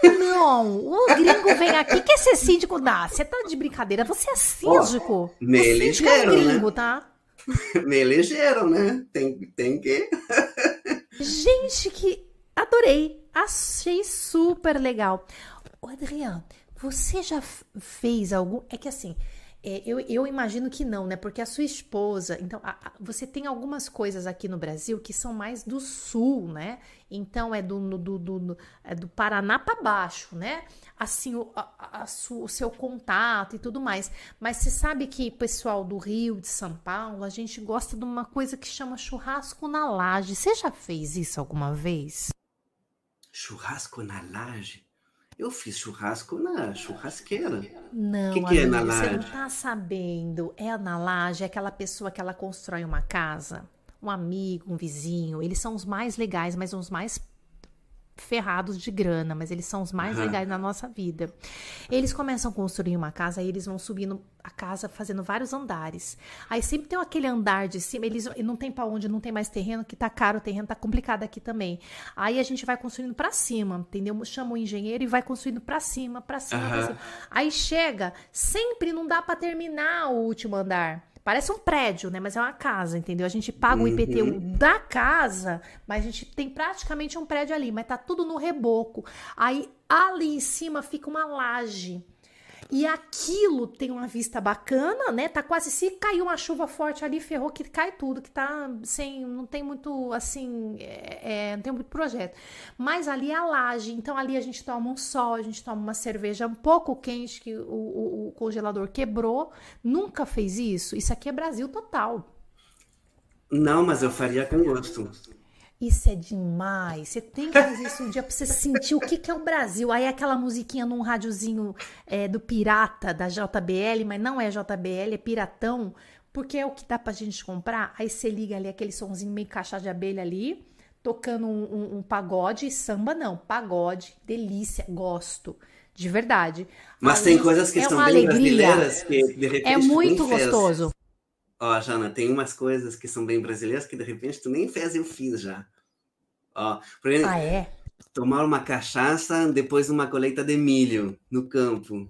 Não, o gringo vem aqui, quer ser síndico? Não, você tá de brincadeira, você é síndico. me o síndico é elegeram, né? gringo, tá? Me elegeram, né? Tem, tem que. Gente, que adorei, achei super legal. Ô, Adriano, você já fez algum... É que assim, é, eu, eu imagino que não, né? Porque a sua esposa... Então, a- a- você tem algumas coisas aqui no Brasil que são mais do sul, né? Então, é do, do, do, do- é do Paraná para baixo, né? Assim, o, a su- o seu contato e tudo mais. Mas você sabe que pessoal do Rio, de São Paulo, a gente gosta de uma coisa que chama churrasco na laje. Você já fez isso alguma vez? Churrasco na laje? Eu fiz churrasco na churrasqueira. Não, Que que é na amiga, você não laje? tá sabendo. É na laje, é aquela pessoa que ela constrói uma casa, um amigo, um vizinho. Eles são os mais legais, mas os mais ferrados de grana, mas eles são os mais Aham. legais na nossa vida. Eles começam a construir uma casa, aí eles vão subindo a casa, fazendo vários andares. Aí sempre tem aquele andar de cima, eles e não tem pra onde, não tem mais terreno, que tá caro, o terreno tá complicado aqui também. Aí a gente vai construindo pra cima, entendeu? Chama o engenheiro e vai construindo pra cima, pra cima, pra Aham. cima. Aí chega, sempre não dá pra terminar o último andar. Parece um prédio, né? Mas é uma casa, entendeu? A gente paga o IPTU da casa, mas a gente tem praticamente um prédio ali, mas tá tudo no reboco. Aí ali em cima fica uma laje. E aquilo tem uma vista bacana, né? Tá quase se caiu uma chuva forte ali, ferrou que cai tudo, que tá sem, não tem muito assim, é, é, não tem muito projeto. Mas ali é a laje, então ali a gente toma um sol, a gente toma uma cerveja um pouco quente que o, o- o congelador quebrou. Nunca fez isso? Isso aqui é Brasil total. Não, mas eu faria com gosto. Isso é demais. Você tem que fazer isso um dia pra você sentir o que, que é o Brasil. Aí aquela musiquinha num rádiozinho é, do Pirata, da JBL, mas não é JBL, é Piratão, porque é o que dá pra gente comprar. Aí você liga ali aquele sonzinho meio caixa de abelha ali, tocando um, um- um pagode, samba não, pagode, delícia, gosto. De verdade. Mas Aí tem coisas que é são bem alegria. brasileiras que de repente É muito gostoso. Ó, Jana, tem umas coisas que são bem brasileiras que de repente tu nem fez, eu fiz já. Ó, por exemplo, Ah, é? tomar uma cachaça depois de uma colheita de milho no campo.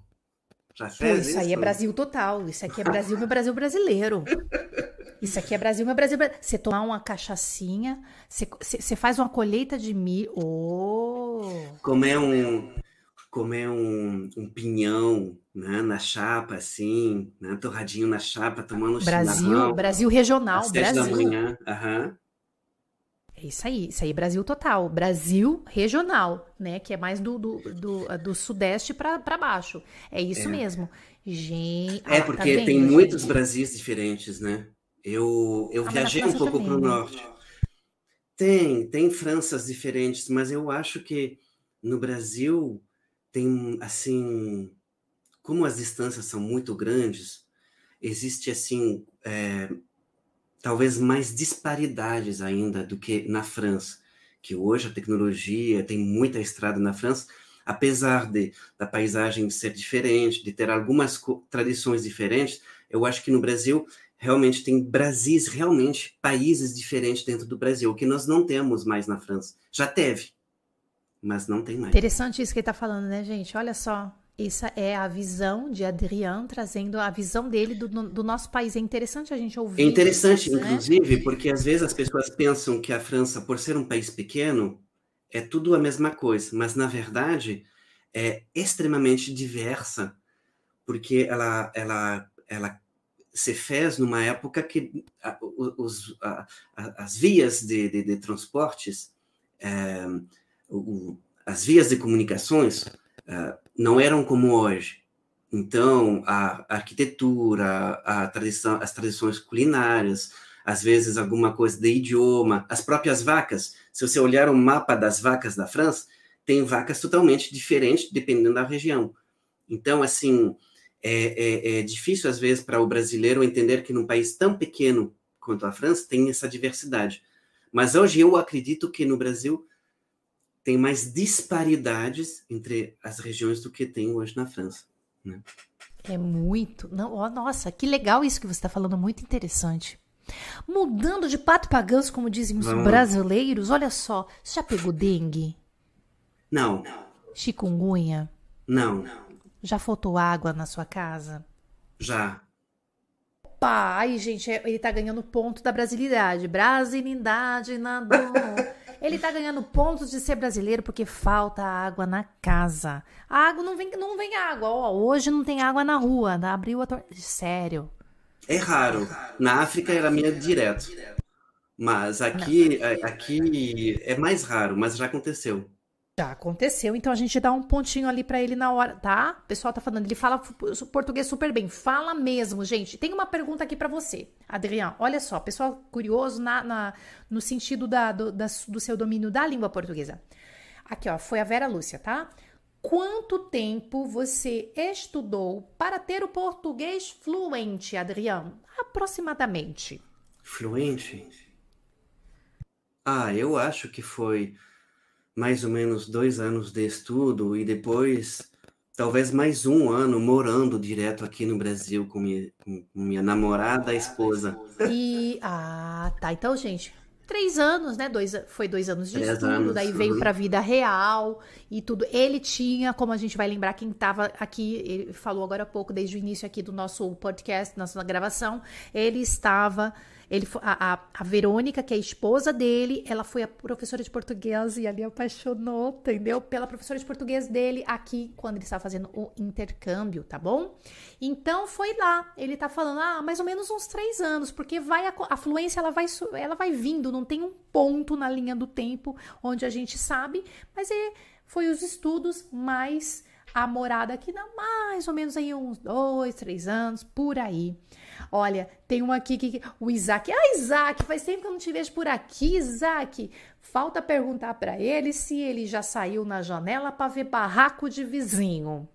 Já Pô, fez isso aí é Brasil total. Isso aqui é Brasil, meu Brasil brasileiro. Isso aqui é Brasil, meu Brasil brasileiro. Você tomar uma cachaçinha, você, você- você faz uma colheita de milho. Oh! Comer um, comer um, um pinhão, né, na chapa, assim, né, torradinho na chapa, tomando Brasil, chimarrão Brasil regional, às sete da Brasil. manhã. Aham. É isso aí, isso aí é Brasil total. Brasil regional, né? Que é mais do, do, do, do sudeste pra baixo. É isso mesmo. Gente. É, ah, tá porque vendo, tem gente? muitos Brasis diferentes, né? Eu, eu Ah, viajei um pouco para o norte. Tem, tem Franças diferentes, mas eu acho que no Brasil tem, assim, como as distâncias são muito grandes, existe, assim, é, talvez mais disparidades ainda do que na França, que hoje a tecnologia tem muita estrada na França, apesar de da paisagem ser diferente, de ter algumas tradições diferentes, eu acho que no Brasil realmente tem Brasis, realmente países diferentes dentro do Brasil, que nós não temos mais na França. Já teve, mas não tem mais. Interessante isso que ele tá falando, né, gente? Olha só. Essa é a visão de Adrian trazendo a visão dele do, do nosso país. É interessante a gente ouvir. É interessante, isso, né? inclusive, porque às vezes as pessoas pensam que a França, por ser um país pequeno, é tudo a mesma coisa, mas na verdade é extremamente diversa, porque ela, ela, ela se fez numa época que os, as vias de, de, de transportes, eh, o- as vias de comunicações eh, não eram como hoje. Então, a arquitetura, a tradição, as tradições culinárias, às vezes alguma coisa de idioma, as próprias vacas. Se você olhar o mapa das vacas da França, tem vacas totalmente diferentes dependendo da região. Então, assim, é, é, é difícil às vezes para o brasileiro entender que num país tão pequeno quanto a França tem essa diversidade. Mas hoje eu acredito que no Brasil tem mais disparidades entre as regiões do que tem hoje na França. Né? É muito. Não, oh, nossa, que legal isso que você está falando, muito interessante. Mudando de pato para ganso, como dizem os Vamos. brasileiros, olha só, você já pegou dengue? Não. Chikungunya? Não. Já faltou água na sua casa? Já. Opa! Aí, gente, é, ele tá ganhando ponto da brasilidade. Brasilidade na dor. Ele tá ganhando pontos de ser brasileiro porque falta água na casa. A água não vem, não vem água. Ó, hoje não tem água na rua. Abriu a tor... Sério. É raro. Na África era minha direto. Mas aqui, é, aqui é mais raro, mas já aconteceu. Já aconteceu, então a gente dá um pontinho ali para ele na hora, tá? O pessoal tá falando, ele fala português super bem. Fala mesmo, gente. Tem uma pergunta aqui para você, Adriano. Olha só, pessoal curioso na, na no sentido da, do, da, do seu domínio da língua portuguesa. Aqui, ó, foi a Vera Lúcia, tá? Quanto tempo você estudou para ter o português fluente, Adriano? Aproximadamente. Fluente? Ah, eu acho que foi mais ou menos dois anos de estudo e depois talvez mais um ano morando direto aqui no Brasil com minha, com minha namorada, esposa. E ah, tá. Então, gente, três anos, né? Dois, foi dois anos de Três estudo, anos, daí veio uhum. para a vida real e tudo. Ele tinha, como a gente vai lembrar, quem estava aqui, ele falou agora há pouco, desde o início aqui do nosso podcast, nossa gravação, ele estava ele, a, a, a, Verônica, que é a esposa dele, ela foi a professora de português e ali apaixonou, entendeu? Pela professora de português dele aqui, quando ele estava fazendo o intercâmbio, tá bom? Então foi lá. Ele tá falando, ah, mais ou menos uns três anos, porque vai a, a fluência ela vai, ela vai vindo, não tem um ponto na linha do tempo onde a gente sabe, mas é, foi os estudos mais a morada aqui, dá mais ou menos aí uns dois, três anos, por aí. Olha, tem um aqui que. O Isaac. Ah, Isaac, faz tempo que eu não te vejo por aqui, Isaac. Falta perguntar para ele se ele já saiu na janela para ver barraco de vizinho.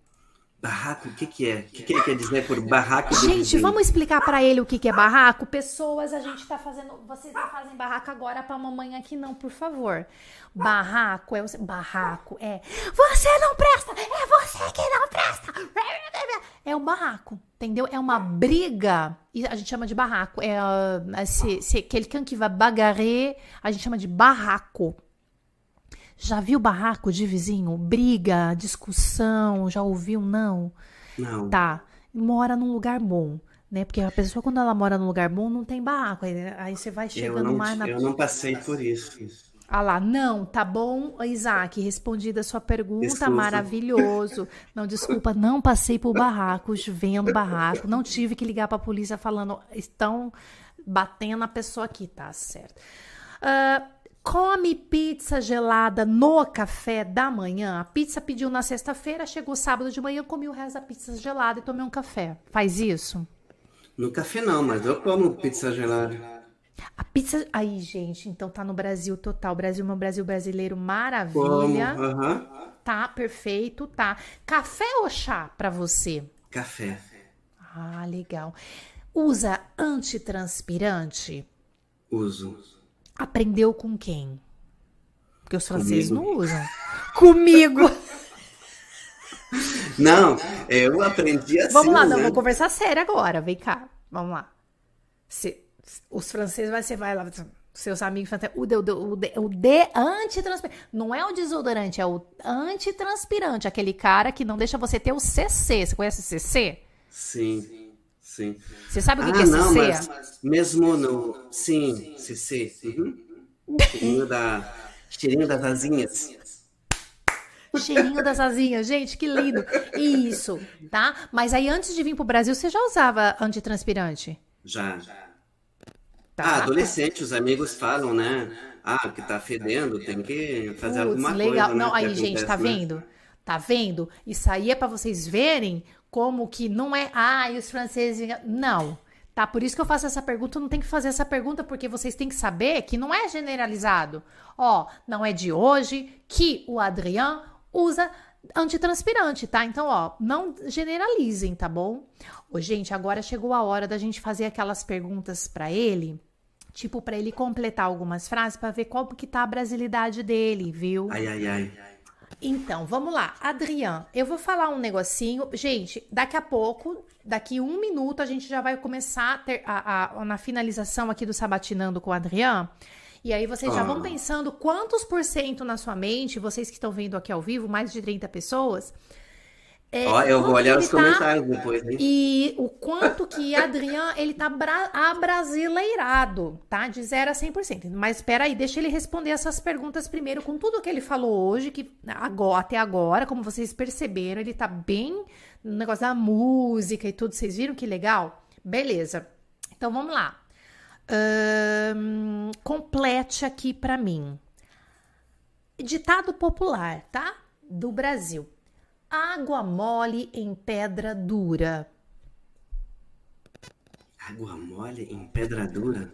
Barraco, o que, que é? O que, que ele quer dizer por barraco? Gente, vamos explicar para ele o que, que é barraco? Pessoas, a gente tá fazendo. Vocês não fazem barraco agora pra mamãe aqui, não, por favor. Barraco é. Barraco é. Você não presta! É você que não presta! É o barraco, entendeu? É uma briga. E a gente chama de barraco. É. Uh, se, se quelqu'un que vai bagarrer, a gente chama de barraco. Já viu barraco de vizinho? Briga, discussão, já ouviu? Não? Não. Tá. Mora num lugar bom, né? Porque a pessoa, quando ela mora num lugar bom, não tem barraco. Aí, aí você vai chegando não, mais na. Eu não passei por isso. Ah lá, não, tá bom, Isaac, respondida a sua pergunta, desculpa. maravilhoso. Não, desculpa, não passei por barracos, vendo barraco, não tive que ligar pra polícia falando, estão batendo a pessoa aqui, tá certo. Uh, come pizza gelada no café da manhã. A pizza pediu na sexta-feira, chegou sábado de manhã, comi o resto da pizza gelada e tomei um café. Faz isso? No café não, mas eu como pizza gelada. A pizza. Aí, gente, então tá no Brasil total. Brasil, meu Brasil brasileiro, maravilha. Como? Uhum. Tá, perfeito, tá. Café ou chá pra você? Café. Ah, legal. Usa antitranspirante? Uso. Aprendeu com quem? Porque os franceses Comigo. não usam. Comigo! Não, eu aprendi assim. Vamos lá, não, vou conversar sério agora. Vem cá, vamos lá. Se, os franceses, vai, você vai lá, seus amigos o de, o de, o de, o de antitranspirante. Não é o desodorante, é o antitranspirante. Aquele cara que não deixa você ter o CC. Você conhece o CC? Sim. Sim. Você sabe o que, ah, que é não? Mas mesmo no. Sim, CC. Uhum. Cheirinho, da... Cheirinho das asinhas. Cheirinho das asinhas, gente, que lindo. Isso, tá? Mas aí antes de vir pro Brasil, você já usava antitranspirante? Já. Tá. Ah, adolescente, os amigos falam, né? Ah, que tá fedendo, tem que fazer Puts, alguma legal. coisa. Né, não, aí, gente, tá né? vendo? Tá vendo? Isso aí é para vocês verem como que não é, ah, e os franceses. Não. Tá? Por isso que eu faço essa pergunta, não tem que fazer essa pergunta, porque vocês têm que saber que não é generalizado. Ó, não é de hoje que o Adrian usa antitranspirante, tá? Então, ó, não generalizem, tá bom? Ô, gente, agora chegou a hora da gente fazer aquelas perguntas para ele, tipo para ele completar algumas frases para ver qual que tá a brasilidade dele, viu? Ai, ai, ai. Então, vamos lá. Adrian, eu vou falar um negocinho. Gente, daqui a pouco, daqui um minuto, a gente já vai começar a ter, a, a, na finalização aqui do Sabatinando com o Adrian. E aí vocês já vão Ah. pensando quantos por cento na sua mente, vocês que estão vendo aqui ao vivo, mais de 30 pessoas. É, Ó, eu vou olhar os tá- comentários depois, hein? e o quanto que Adrian, ele tá bra abrasileirado, tá? De 0 a 100%. Mas espera aí, deixa ele responder essas perguntas primeiro com tudo que ele falou hoje, que agora, até agora, como vocês perceberam, ele tá bem no negócio da música e tudo. Vocês viram que legal? Beleza. Então vamos lá. Complete aqui pra mim. Ditado popular, tá? Do Brasil. Água mole em pedra dura. Água mole em pedra dura?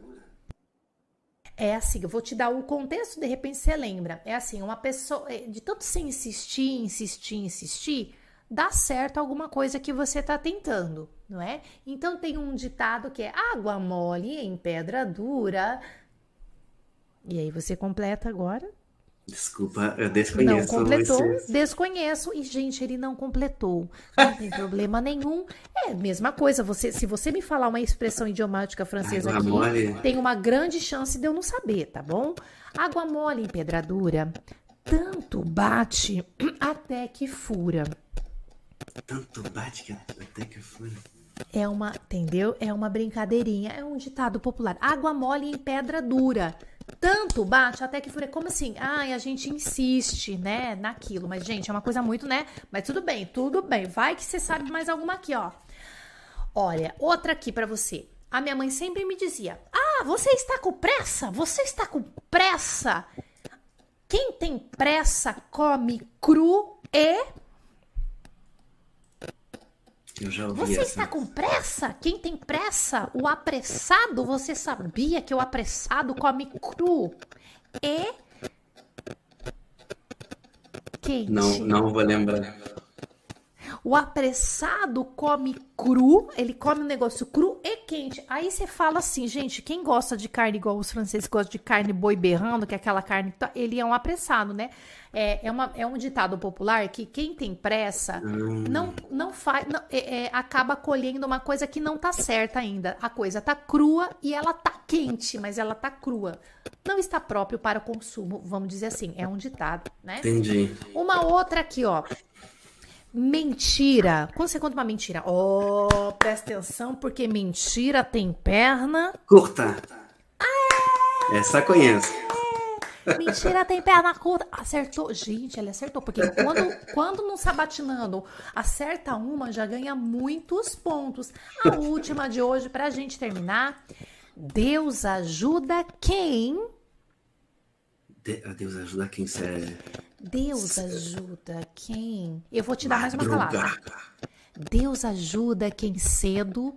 É assim, eu vou te dar o contexto, de repente você lembra. É assim, uma pessoa, é, de tanto você insistir, insistir, insistir, dá certo alguma coisa que você tá tentando, não é? Então tem um ditado que é água mole em pedra dura. E aí você completa agora? Desculpa, eu Não desconheço completou, esse- desconheço. E, gente, ele não completou. Não tem problema nenhum. É a mesma coisa. Você, se você me falar uma expressão idiomática francesa Água aqui, mole. tem uma grande chance de eu não saber, tá bom? Água mole em pedradura, tanto bate até que fura. Tanto bate que até que fura. É uma, entendeu? É uma brincadeirinha, é um ditado popular. Água mole em pedra dura. Tanto bate até que fura. Como assim? Ai, a gente insiste, né, naquilo. Mas, gente, é uma coisa muito, né? Mas tudo bem, tudo bem. Vai que você sabe mais alguma aqui, ó. Olha, outra aqui pra você. A minha mãe sempre me dizia: Ah, você está com pressa? Você está com pressa? Quem tem pressa come cru e Eu já ouvi Você essa. está com pressa? Quem tem pressa? O apressado? Você sabia que o apressado come cru e quente? Não, não vou lembrar. O apressado come cru, ele come um negócio cru e quente. Aí você fala assim, gente, quem gosta de carne igual os franceses gostam de carne boi berrando, que é aquela carne, que tá- ele é um apressado, né? É, é, uma, é um ditado popular que quem tem pressa não, não faz, não- é- é, acaba colhendo uma coisa que não tá certa ainda. A coisa tá crua e ela tá quente, mas ela tá crua. Não está próprio para o consumo, vamos dizer assim. É um ditado, né? Entendi. Uma outra aqui, ó. Mentira. Quando você conta uma mentira, ó, presta atenção, porque mentira tem perna. Curta. Essa conheço. Mentira tem perna curta. Acertou. Gente, ele acertou. Porque quando, quando no sabatinando acerta uma, já ganha muitos pontos. A última de hoje, pra gente terminar. Deus ajuda quem? De- a Deus ajuda quem serve. Deus ajuda quem? Eu vou te dar mais uma palavra. Deus ajuda quem cedo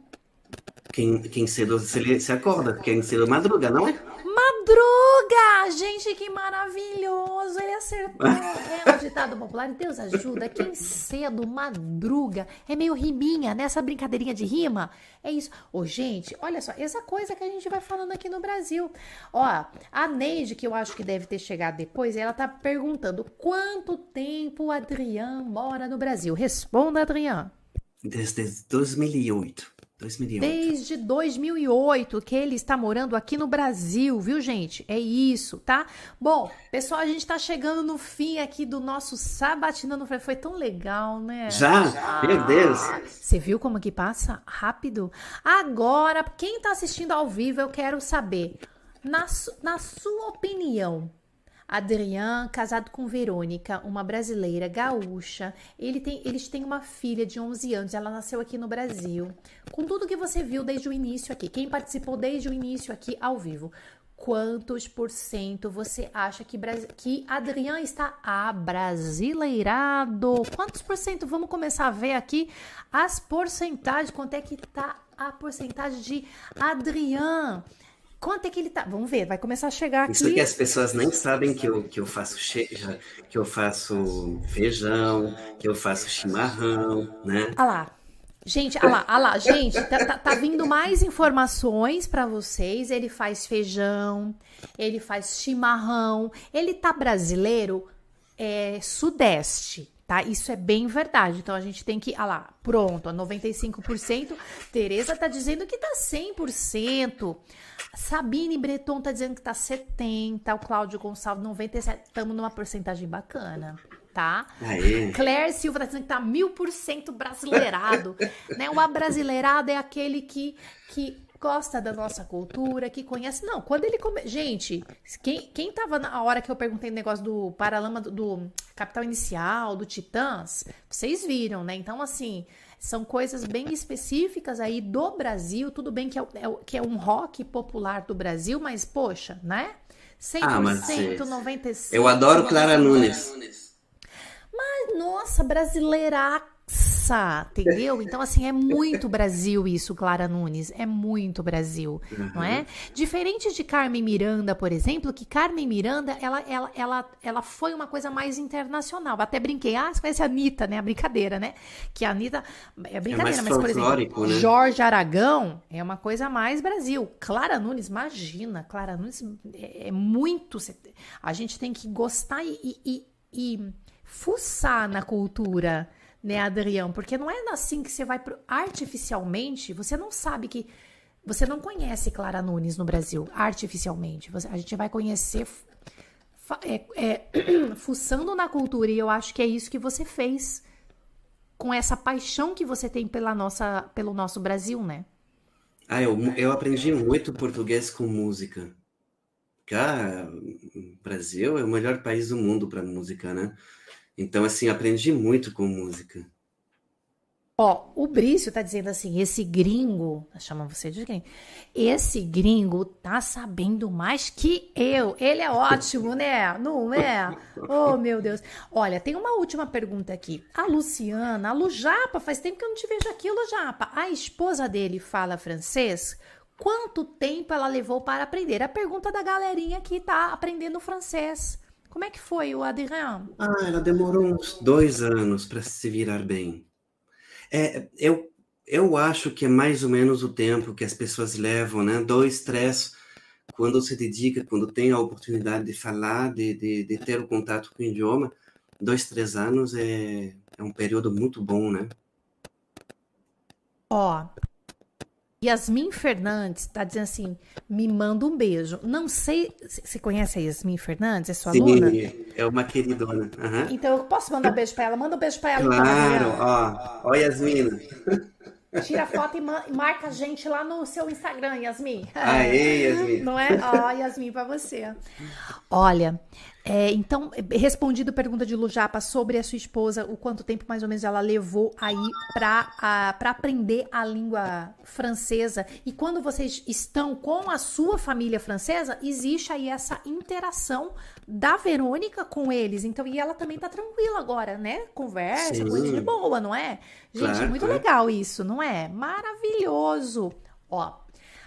Quem, quem cedo se, se acorda, quem cedo madruga, não é? Madruga! Gente, que maravilhoso! Ele acertou. É um ditado popular. Deus ajuda. Quem cedo madruga. É meio riminha, né? Essa brincadeirinha de rima. É isso. Ô, gente, olha só. Essa coisa que a gente vai falando aqui no Brasil. Ó, a Neide, que eu acho que deve ter chegado depois, ela tá perguntando quanto tempo o Adriano mora no Brasil. Responda, Adriano. Desde 2008. 2008. Desde 2008 que ele está morando aqui no Brasil, viu, gente? É isso, tá? Bom, pessoal, a gente tá chegando no fim aqui do nosso Sabatinando. Foi- Foi tão legal, né? Já? Meu Deus. Você viu como que passa rápido? Agora, quem tá assistindo ao vivo, eu quero saber, na, su- na sua opinião, Adrian, casado com Verônica, uma brasileira gaúcha, ele tem, eles têm uma filha de 11 anos, ela nasceu aqui no Brasil. Com tudo que você viu desde o início aqui, quem participou desde o início aqui ao vivo, quantos por cento você acha que, que Adrian está abrasileirado? Quantos por cento? Vamos começar a ver aqui as porcentagens, quanto é que tá a porcentagem de Adrian. Quanto é que ele tá? Vamos ver, vai começar a chegar aqui. Isso que as pessoas nem sabem que eu, que eu faço che... que eu faço feijão, que eu faço chimarrão, né? Ah lá. Gente, ah lá, ah lá, gente, tá, tá, tá vindo mais informações para vocês. Ele faz feijão, ele faz chimarrão, ele tá brasileiro é, sudeste, tá? Isso é bem verdade. Então a gente tem que, ah lá, pronto, 95%. Tereza tá dizendo que tá 100%. Sabine Breton tá dizendo que tá 70, o Cláudio Gonçalves 97. Estamos numa porcentagem bacana tá? Aê. Claire Silva tá dizendo que tá mil por cento brasileirado, né? O abrasileirado é aquele que, que gosta da nossa cultura, que conhece. Não, quando ele come... Gente, quem, quem tava na hora que eu perguntei o negócio do Paralama, do, do Capital Inicial, do Titãs, vocês viram, né? Então, assim, são coisas bem específicas aí do Brasil. Tudo bem que é, é, que é um rock popular do Brasil, mas, poxa, né? 100%, ah, mas 95%. Eu adoro Clara Nunes. Mas, nossa, brasileiraca entendeu? Então, assim, é muito Brasil isso, Clara Nunes. É muito Brasil, uhum. não é? Diferente de Carmen Miranda, por exemplo, que Carmen Miranda, ela, ela, ela, ela foi uma coisa mais internacional. Até brinquei, ah, você conhece a Anitta, né? A brincadeira, né? Que a Anitta. É brincadeira, é mas, por exemplo, né? Jorge Aragão é uma coisa mais Brasil. Clara Nunes, imagina, Clara Nunes é, é muito. A gente tem que gostar e, e, e fuçar na cultura né, Adrião? Porque não é assim que você vai pro... artificialmente, você não sabe que você não conhece Clara Nunes no Brasil artificialmente. Você, a gente vai conhecer é, é, fuçando na cultura e eu acho que é isso que você fez com essa paixão que você tem pela nossa, pelo nosso Brasil, né? Ah, eu, eu aprendi muito português com música. Cara, o Brasil é o melhor país do mundo para música, né? Então, assim, aprendi muito com música. Ó, o Brício tá dizendo assim, esse gringo, chama você de gringo, esse gringo tá sabendo mais que eu. Ele é ótimo, né? Não é? Oh, meu Deus. Olha, tem uma última pergunta aqui. A Luciana, a Lujapa, faz tempo que eu não te vejo aqui, Lujapa. A esposa dele fala francês? Quanto tempo ela levou para aprender? A pergunta da galerinha que tá aprendendo francês. Como é que foi o Adrien? Ah, ela demorou uns dois anos para se virar bem. É, eu, eu acho que é mais ou menos o tempo que as pessoas levam, né? Dois, três, quando se dedica, quando tem a oportunidade de falar, de, de, de ter o contato com o idioma, dois, três anos é, é um período muito bom, né? Ó, Yasmin Fernandes está dizendo assim: me manda um beijo. Não sei. Você conhece a Yasmin Fernandes? É sua Sim, aluna? é uma queridona. Uhum. Então eu posso mandar um beijo para ela? Manda um beijo para ela. Claro, então, ó. Ó, Yasmin. Tira foto e, e, marca a gente lá no seu Instagram, Yasmin. Aê, Yasmin. Não é? Ó, Yasmin, para você. Olha, é, então, respondido a pergunta de Lujapa sobre a sua esposa, o quanto tempo mais ou menos ela levou aí para aprender a língua francesa. E quando vocês estão com a sua família francesa, existe aí essa interação da Verônica com eles. Então, e ela também tá tranquila agora, né? Conversa, coisa de boa, não é? Gente, claro, muito claro. legal isso, não é? Maravilhoso. Ó,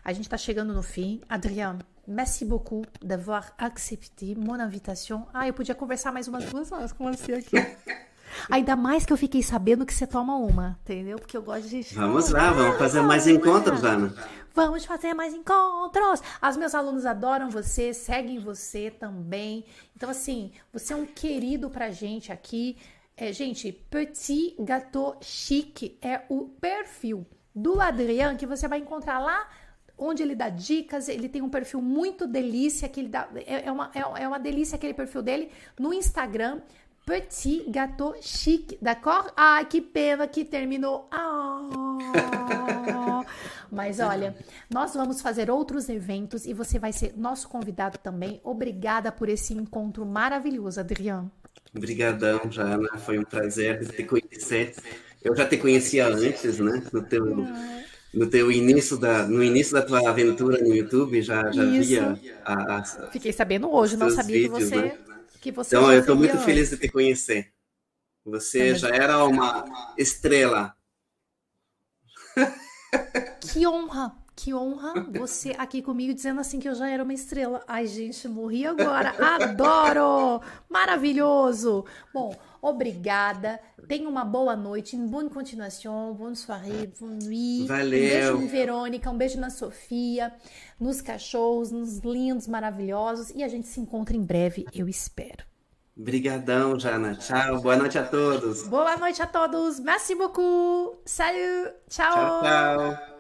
a gente tá chegando no fim. Adriano, Merci beaucoup d'avoir accepté mon invitation. Ah, eu podia conversar mais umas duas horas com você aqui. Ainda mais que eu fiquei sabendo que você toma uma, entendeu? Porque eu gosto de. Vamos lá, vamos fazer mais encontros, Ana. Vamos fazer mais encontros. Os meus alunos adoram você, seguem você também. Então, assim, você é um querido pra gente aqui. É, gente, Petit Gâteau Chic é o perfil do Adriano que você vai encontrar lá onde ele dá dicas, ele tem um perfil muito delícia, que ele dá, é, é, uma, é, é uma delícia aquele perfil dele no Instagram, Petit Gâteau Chic, d'accord? Ai, que pena que terminou. Ah. Mas olha, nós vamos fazer outros eventos e você vai ser nosso convidado também. Obrigada por esse encontro maravilhoso, Adriano. Obrigadão, Jana. Foi um prazer te conhecer. Eu já te conhecia antes, né? No teu, no teu início da no início da tua aventura no YouTube já já Isso. via a, a, fiquei sabendo hoje não sabia vídeos, que você né? que você então eu estou muito antes. feliz de te conhecer você já era uma estrela Que honra! Que honra você aqui comigo dizendo assim que eu já era uma estrela. Ai, gente, morri agora. Adoro! Maravilhoso! Bom, obrigada. Tenha uma boa noite. Boa continuação. Bonne soirée. Bonne nuit. Valeu. Um beijo em Verônica. Um beijo na Sofia. Nos cachorros, nos lindos, maravilhosos. E a gente se encontra em breve, eu espero. Obrigadão, Jana. Tchau. Boa noite a todos. Boa noite a todos. Merci beaucoup. Salut. Tchau. Tchau, tchau.